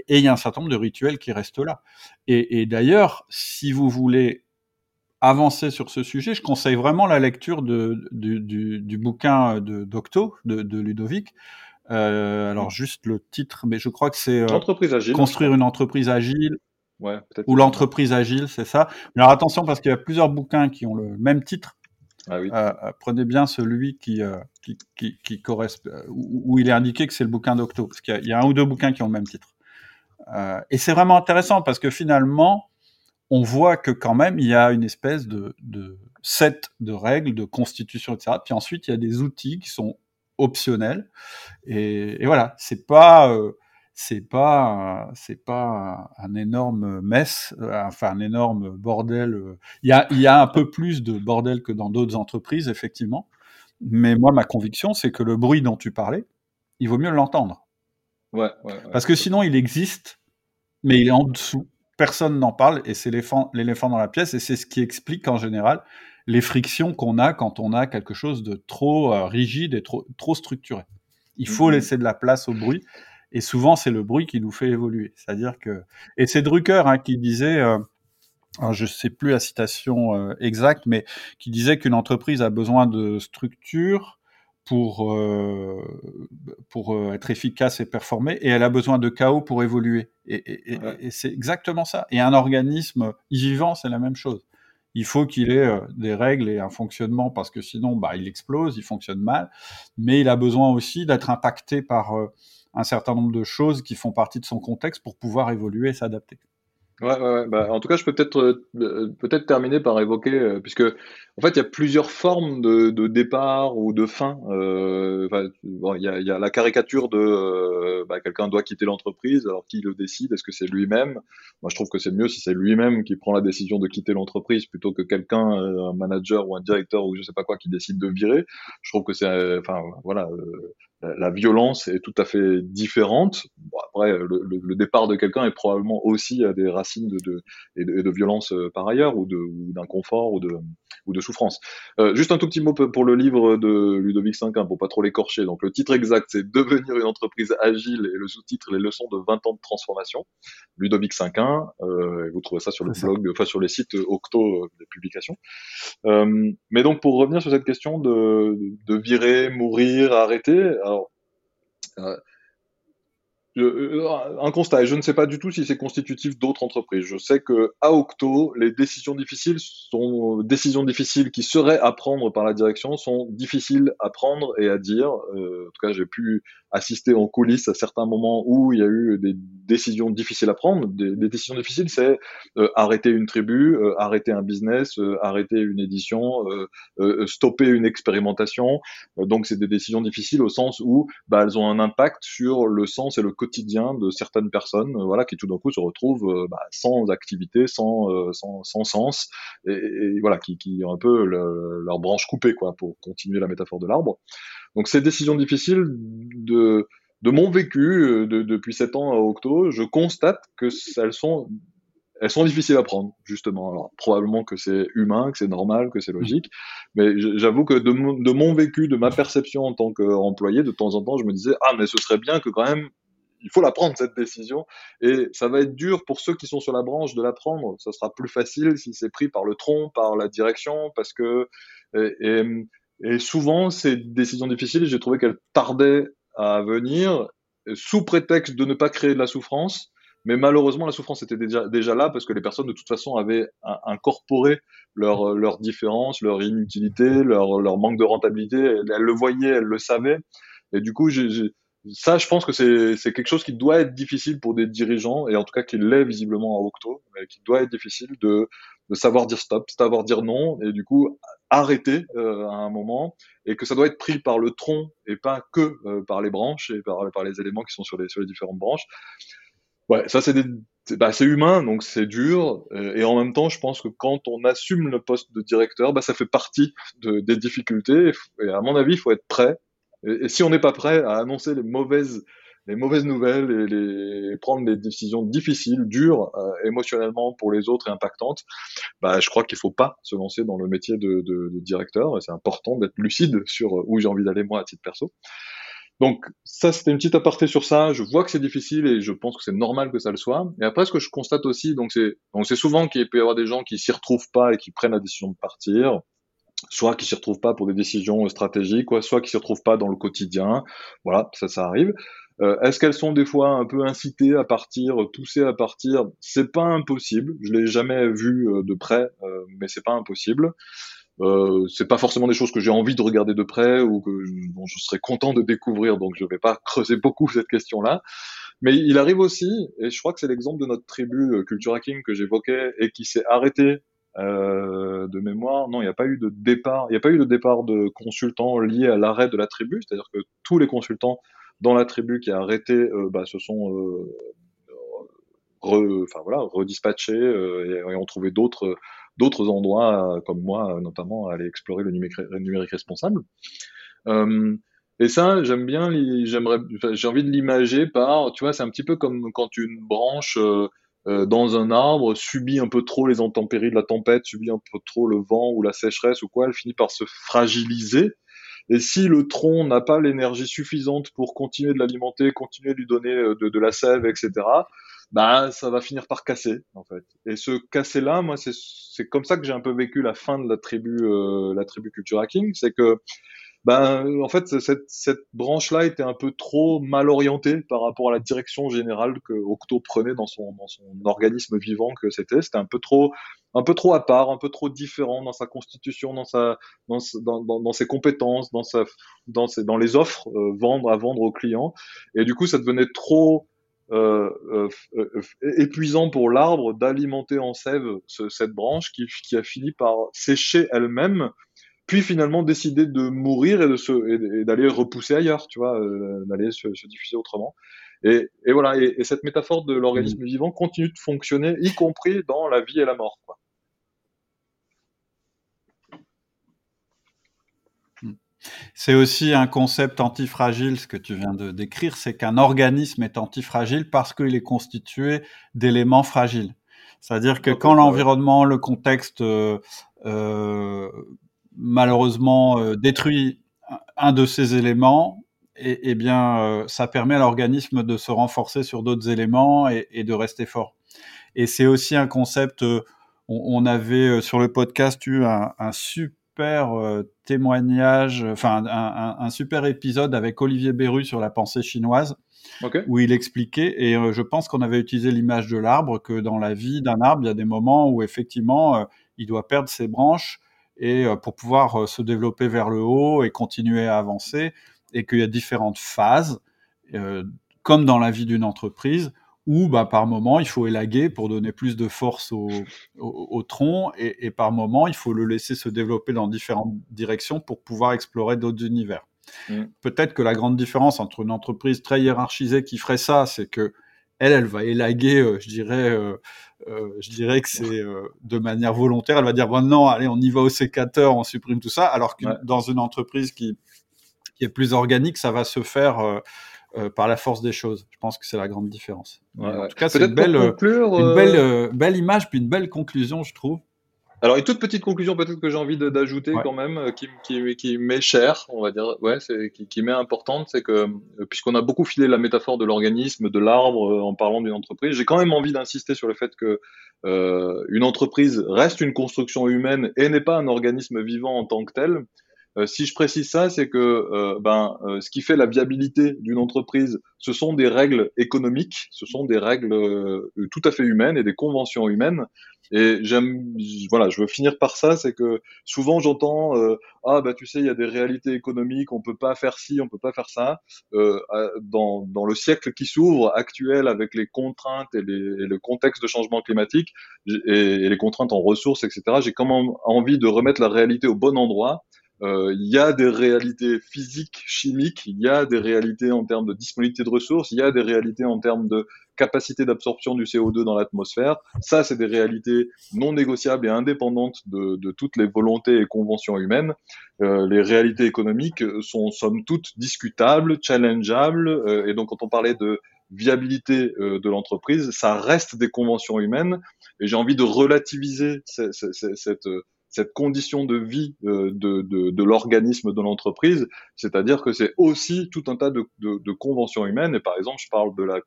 et il y a un certain nombre de rituels qui restent là. Et, d'ailleurs, si vous voulez avancer sur ce sujet, je conseille vraiment la lecture de, du, bouquin de d'Octo, de, Ludovic. Euh, alors juste le titre, mais je crois que c'est euh, construire une entreprise agile. Ou l'entreprise agile, c'est ça. Mais alors attention parce qu'il y a plusieurs bouquins qui ont le même titre. Ah oui. Euh, euh, prenez bien celui qui, euh, qui, qui, qui correspond, où, il est indiqué que c'est le bouquin d'Octo, parce qu'il y, y, a un ou deux bouquins qui ont le même titre. Euh, et c'est vraiment intéressant parce que finalement, on voit que quand même, il y a une espèce de, de set de règles, de constitution, etc. Puis ensuite, il y a des outils qui sont optionnels. Et, et voilà, c'est pas c'est pas c'est pas un énorme mess, euh, enfin un énorme bordel. Euh. Il y a il y a un peu plus de bordel que dans d'autres entreprises effectivement, mais moi ma conviction c'est que le bruit dont tu parlais, il vaut mieux l'entendre. Ouais, Parce que sinon il existe, mais il est en dessous. Personne n'en parle et c'est l'éléphant dans la pièce et c'est ce qui explique en général les frictions qu'on a quand on a quelque chose de trop euh, rigide et trop trop structuré. Il faut mm-hmm. laisser de la place au bruit et souvent, c'est le bruit qui nous fait évoluer. C'est-à-dire que, et c'est Drucker hein, qui disait, euh, je sais plus la citation euh, exacte, mais qui disait qu'une entreprise a besoin de structure pour euh, pour être efficace et performer, et elle a besoin de chaos pour évoluer. Et, et, et c'est exactement ça. Et un organisme vivant, c'est la même chose. Il faut qu'il ait des règles et un fonctionnement parce que sinon, bah, il explose, il fonctionne mal. Mais il a besoin aussi d'être impacté par un certain nombre de choses qui font partie de son contexte pour pouvoir évoluer et s'adapter. Ouais, ouais, Bah, en tout cas, je peux peut-être euh, peut-être terminer par évoquer, euh, puisque en fait, il y a plusieurs formes de, départ ou de fin. Euh, il, y a, la caricature de euh, bah, quelqu'un doit quitter l'entreprise, alors qui le décide Est-ce que c'est lui-même? Moi, je trouve que c'est mieux si c'est lui-même qui prend la décision de quitter l'entreprise plutôt que quelqu'un, un manager ou un directeur ou je sais pas quoi, qui décide de virer. Je trouve que c'est, enfin, voilà, la violence est tout à fait différente. Bon, après, le, le, départ de quelqu'un est probablement aussi à des racines de, de, et de, de violence euh, par ailleurs, ou d'inconfort, ou, ou de, ou de souffrance. Euh, juste un tout petit mot pour le livre de Ludovic Cinquin, pour pas trop l'écorcher. Donc le titre exact, c'est Devenir une entreprise agile, et le sous-titre, Les leçons de 20 ans de transformation. Ludovic Cinquin, euh, vous trouvez ça sur le blog, enfin sur les sites Octo euh, des publications. Euh, mais donc pour revenir sur cette question de, de virer, mourir, arrêter, alors, euh, euh, un constat, et je ne sais pas du tout si c'est constitutif d'autres entreprises. Je sais que à Octo, les décisions difficiles sont décisions difficiles qui seraient à prendre par la direction sont difficiles à prendre et à dire. Euh, en tout cas, j'ai pu assister en coulisses à certains moments où il y a eu des décisions difficiles à prendre. Des, décisions difficiles, c'est euh, arrêter une tribu, euh, arrêter un business, euh, arrêter une édition, stopper une expérimentation. donc, c'est des décisions difficiles au sens où bah, elles ont un impact sur le sens et le quotidien de certaines personnes, voilà, qui tout d'un coup se retrouvent bah, sans activité, sans, sans, sans sens, et, voilà, qui, qui ont un peu le, leur branche coupée, quoi, pour continuer la métaphore de l'arbre. Donc ces décisions difficiles de, de mon vécu euh, de, depuis 7 ans à Octo, je constate que elles sont elles sont difficiles à prendre, justement. Alors, probablement que c'est humain, que c'est normal, que c'est logique, mais j'avoue que de mon, de mon, vécu, de ma perception en tant qu'employé, de temps en temps, je me disais, ah, mais ce serait bien que quand même, il faut la prendre, cette décision, et ça va être dur pour ceux qui sont sur la branche de la prendre. Ça sera plus facile si c'est pris par le tronc, par la direction, parce que, et souvent, ces décisions difficiles, j'ai trouvé qu'elles tardaient à venir sous prétexte de ne pas créer de la souffrance. Mais malheureusement, la souffrance était déjà, là parce que les personnes, de toute façon, avaient incorporé leurs leur différences, leur inutilité, leur, leur manque de rentabilité. Elles, le voyaient, elles le savaient. Et du coup, j'ai ça, je pense que c'est quelque chose qui doit être difficile pour des dirigeants, et en tout cas qui l'est visiblement à Octo, mais qui doit être difficile de, de savoir dire stop, savoir dire non, et du coup arrêter euh, à un moment, et que ça doit être pris par le tronc et pas que euh, par les branches et par, par les éléments qui sont sur les, sur les différentes branches. Ouais, ça c'est bah, humain, donc c'est dur, euh, et en même temps, je pense que quand on assume le poste de directeur, bah, ça fait partie de, des difficultés, et à mon avis, il faut être prêt. Et, si on n'est pas prêt à annoncer les mauvaises les mauvaises nouvelles et les, prendre des décisions difficiles, dures euh, émotionnellement pour les autres et impactantes, bah, je crois qu'il faut pas se lancer dans le métier de, de, de directeur. C'est important d'être lucide sur où j'ai envie d'aller moi à titre perso. Donc ça, c'était une petite aparté sur ça. Je vois que c'est difficile et je pense que c'est normal que ça le soit. Et après, ce que je constate aussi, donc c'est donc c'est souvent qu'il peut y avoir des gens qui s'y retrouvent pas et qui prennent la décision de partir soit qui s'y retrouvent pas pour des décisions stratégiques, soit qui s'y retrouvent pas dans le quotidien. Voilà, ça, ça arrive. Euh, Est-ce qu'elles sont des fois un peu incitées à partir, poussées à partir? C'est pas impossible. Je l'ai jamais vu euh, de près, euh, mais c'est pas impossible. Euh, c'est pas forcément des choses que j'ai envie de regarder de près ou que dont je serais content de découvrir, donc je vais pas [LAUGHS] creuser beaucoup cette question-là. Mais il arrive aussi, et je crois que c'est l'exemple de notre tribu euh, Culture Hacking que j'évoquais et qui s'est arrêté euh, de mémoire. Non, il n'y a pas eu de départ. Il n'y a pas eu de départ de consultants liés à l'arrêt de la tribu, c'est-à-dire que tous les consultants dans la tribu qui a arrêté euh, bah, se sont euh, voilà, redispatchés euh, et, ont trouvé d'autres d'autres endroits comme moi, notamment à aller explorer le numérique, le numérique responsable. Et ça, j'aime bien, j'aimerais, j'ai envie de l'imager par, tu vois, c'est un petit peu comme quand une branche euh, dans un arbre subit un peu trop les intempéries de la tempête, subit un peu trop le vent ou la sécheresse ou quoi, elle finit par se fragiliser et si le tronc n'a pas l'énergie suffisante pour continuer de l'alimenter, continuer de lui donner euh, de, de, la sève, etc., bah ça va finir par casser en fait. Et ce casser là, moi c'est comme ça que j'ai un peu vécu la fin de la tribu euh, la tribu culture hacking, c'est que ben, en fait, cette, cette branche-là était un peu trop mal orientée par rapport à la direction générale que Octo prenait dans son, dans son organisme vivant que c'était. C'était un peu trop, un peu trop à part, un peu trop différent dans sa constitution, dans sa, dans, dans, dans, ses compétences, dans sa, dans, ses, dans les offres euh, vendre à vendre aux clients. Et du coup, ça devenait trop euh, euh, euh épuisant pour l'arbre d'alimenter en sève ce, cette branche qui a fini par sécher elle-même puis finalement décider de mourir et de se et, d'aller repousser ailleurs, tu vois, euh, d'aller se, se, diffuser autrement. Et, et voilà, et, et, cette métaphore de l'organisme mmh. vivant continue de fonctionner, y compris dans la vie et la mort. Quoi. Mmh. C'est aussi un concept antifragile, ce que tu viens de décrire, c'est qu'un organisme est antifragile parce qu'il est constitué d'éléments fragiles. C'est-à-dire que quand l'environnement, le contexte, euh, euh, malheureusement euh, détruit un de ces éléments, et, eh bien, ça permet à l'organisme de se renforcer sur d'autres éléments et, de rester fort. Et c'est aussi un concept. On, avait sur le podcast eu un, un super euh, témoignage, enfin un, super épisode avec Olivier Beru sur la pensée chinoise, où il expliquait, et euh, je pense qu'on avait utilisé l'image de l'arbre, que dans la vie d'un arbre, il y a des moments où effectivement, euh, il doit perdre ses branches et pour pouvoir se développer vers le haut et continuer à avancer, et qu'il y a différentes phases, comme dans la vie d'une entreprise, où bah, par moment il faut élaguer pour donner plus de force au, au, tronc et, et, par moment il faut le laisser se développer dans différentes directions pour pouvoir explorer d'autres univers. Mm. Peut-être que la grande différence entre une entreprise très hiérarchisée qui ferait ça, c'est que elle, elle va élaguer, euh, je dirais, euh, euh, je dirais que c'est euh, de manière volontaire. Elle va dire bon non, allez, on y va au sécateur, on supprime tout ça. Alors que dans une entreprise qui qui est plus organique, ça va se faire euh, par la force des choses. Je pense que c'est la grande différence. En tout cas, c'est une, belle, euh, une belle, euh, belle image, puis une belle conclusion, je trouve. Alors, une toute petite conclusion peut-être que j'ai envie d'ajouter quand même, qui, qui, qui m'est chère, on va dire, ouais, c'est, qui, qui m'est importante, c'est que, puisqu'on a beaucoup filé la métaphore de l'organisme, de l'arbre, en parlant d'une entreprise, j'ai quand même envie d'insister sur le fait que euh, une entreprise reste une construction humaine et n'est pas un organisme vivant en tant que tel. Euh, si je précise ça, c'est que euh, ben, euh, ce qui fait la viabilité d'une entreprise, ce sont des règles économiques, ce sont des règles tout à fait humaines et des conventions humaines. Et j'aime, voilà, je veux finir par ça, c'est que souvent j'entends ah bah tu sais il y a des réalités économiques, on peut pas faire ci, on peut pas faire ça. dans, dans le siècle qui s'ouvre actuel avec les contraintes et, les, le contexte de changement climatique et, et les contraintes en ressources, etc. J'ai quand même envie de remettre la réalité au bon endroit euh, il y a des réalités physiques, chimiques, il y a des réalités en termes de disponibilité de ressources, il y a des réalités en termes de capacité d'absorption du CO2 dans l'atmosphère. Ça, c'est des réalités non négociables et indépendantes de, toutes les volontés et conventions humaines. Euh, les réalités économiques sont somme toute discutables, challengeables, euh, et donc quand on parlait de viabilité euh, de l'entreprise, ça reste des conventions humaines, et j'ai envie de relativiser cette condition de vie euh, de, de, de l'organisme de l'entreprise, c'est-à-dire que c'est aussi tout un tas de, de, conventions humaines. Et par exemple, je parle de la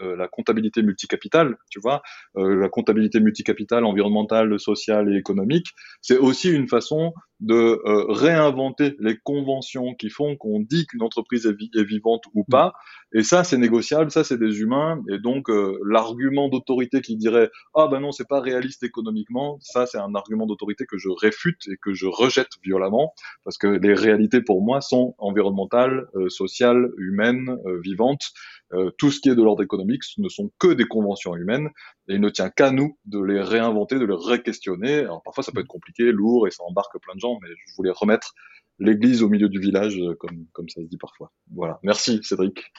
euh, la comptabilité multicapitale, tu vois, euh, la comptabilité multicapitale environnementale, sociale et économique, c'est aussi une façon de euh, réinventer les conventions qui font qu'on dit qu'une entreprise est, vivante ou pas. Et ça, c'est négociable, ça, c'est des humains. Et donc, l'argument d'autorité qui dirait ah ben non, c'est pas réaliste économiquement, ça, c'est un argument d'autorité que je réfute et que je rejette violemment parce que les réalités pour moi sont environnementales, sociales, humaines, vivantes. Euh, tout ce qui est de l'ordre économique ne sont que des conventions humaines et il ne tient qu'à nous de les réinventer, de les réquestionner. Alors parfois ça peut être compliqué, lourd et ça embarque plein de gens, mais je voulais remettre l'église au milieu du village euh, comme, comme ça se dit parfois. Voilà. Merci Cédric.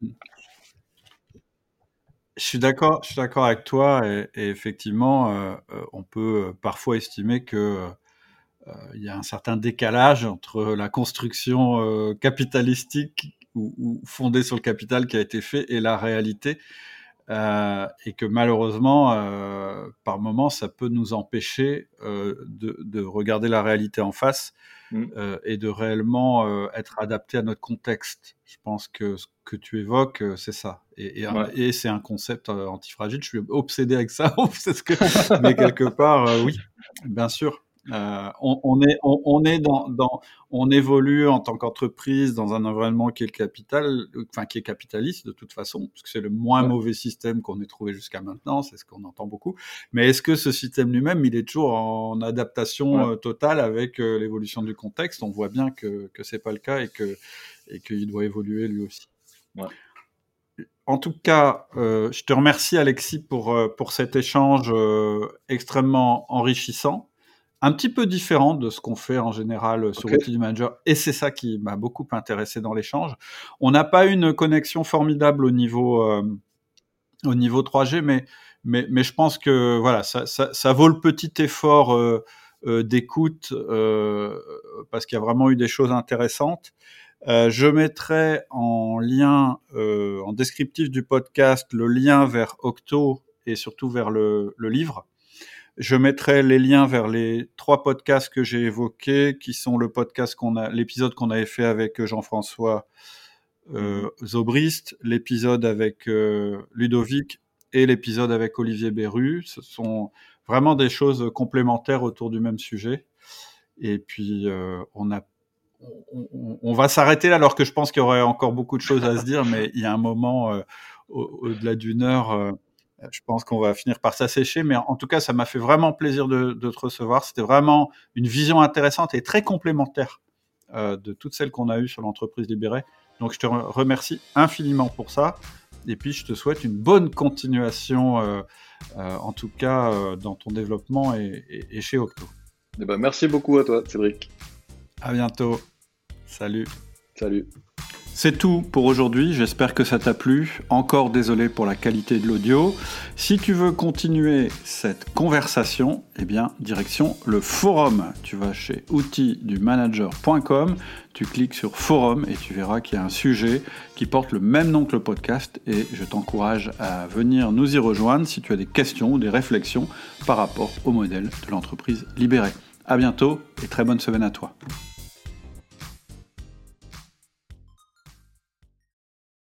Je suis d'accord, je suis d'accord avec toi et, effectivement, euh, on peut parfois estimer que il y a un certain décalage entre la construction capitalistique ou, fondé sur le capital qui a été fait et la réalité. Euh, et que malheureusement, euh, par moments, ça peut nous empêcher euh, de, de, regarder la réalité en face mm. et de réellement être adapté à notre contexte. Je pense que ce que tu évoques, c'est ça. Et, et, et c'est un concept antifragile. Je suis obsédé avec ça, [LAUGHS] c'est ce que... mais quelque part, oui, bien sûr. Euh, on, on, est, on, on est dans, dans, on évolue en tant qu'entreprise dans un environnement qui est le capital, enfin qui est capitaliste de toute façon, parce que c'est le moins mauvais système qu'on ait trouvé jusqu'à maintenant, c'est ce qu'on entend beaucoup. Mais est-ce que ce système lui-même, il est toujours en adaptation euh, totale avec euh, l'évolution du contexte? On voit bien que que c'est pas le cas et que et qu'il doit évoluer lui aussi. Ouais. En tout cas, euh, je te remercie Alexis pour pour cet échange extrêmement enrichissant un petit peu différent de ce qu'on fait en général sur okay. du Manager, et c'est ça qui m'a beaucoup intéressé dans l'échange. On n'a pas une connexion formidable au niveau euh, au niveau 3G, mais mais, mais je pense que voilà, ça, ça, ça vaut le petit effort euh, d'écoute parce qu'il y a vraiment eu des choses intéressantes. je mettrai en lien, en descriptif du podcast, le lien vers Octo et surtout vers le, le livre. Je mettrai les liens vers les trois podcasts que j'ai évoqués, qui sont le podcast qu'on a, l'épisode qu'on avait fait avec Jean-François euh, Zobrist, l'épisode avec euh, Ludovic et l'épisode avec Olivier Berru. Ce sont vraiment des choses complémentaires autour du même sujet. Et puis, euh, on a on, on, va s'arrêter là, alors que je pense qu'il y aurait encore beaucoup de choses à se dire, [LAUGHS] mais il y a un moment, euh, au-delà d'une heure, euh, je pense qu'on va finir par s'assécher. Mais en tout cas, ça m'a fait vraiment plaisir de, de te recevoir. C'était vraiment une vision intéressante et très complémentaire euh, de toutes celles qu'on a eues sur l'entreprise libérée. Donc je te remercie infiniment pour ça. Et puis je te souhaite une bonne continuation, euh, euh, en tout cas euh, dans ton développement et, et, et chez Octo. Eh ben, merci beaucoup à toi, Cédric. À bientôt. Salut. Salut. C'est tout pour aujourd'hui, j'espère que ça t'a plu. Encore désolé pour la qualité de l'audio. Si tu veux continuer cette conversation, eh bien, direction le forum. Tu vas chez outildumanager.com, tu cliques sur forum et tu verras qu'il y a un sujet qui porte le même nom que le podcast et je t'encourage à venir nous y rejoindre si tu as des questions ou des réflexions par rapport au modèle de l'entreprise libérée. À bientôt et très bonne semaine à toi.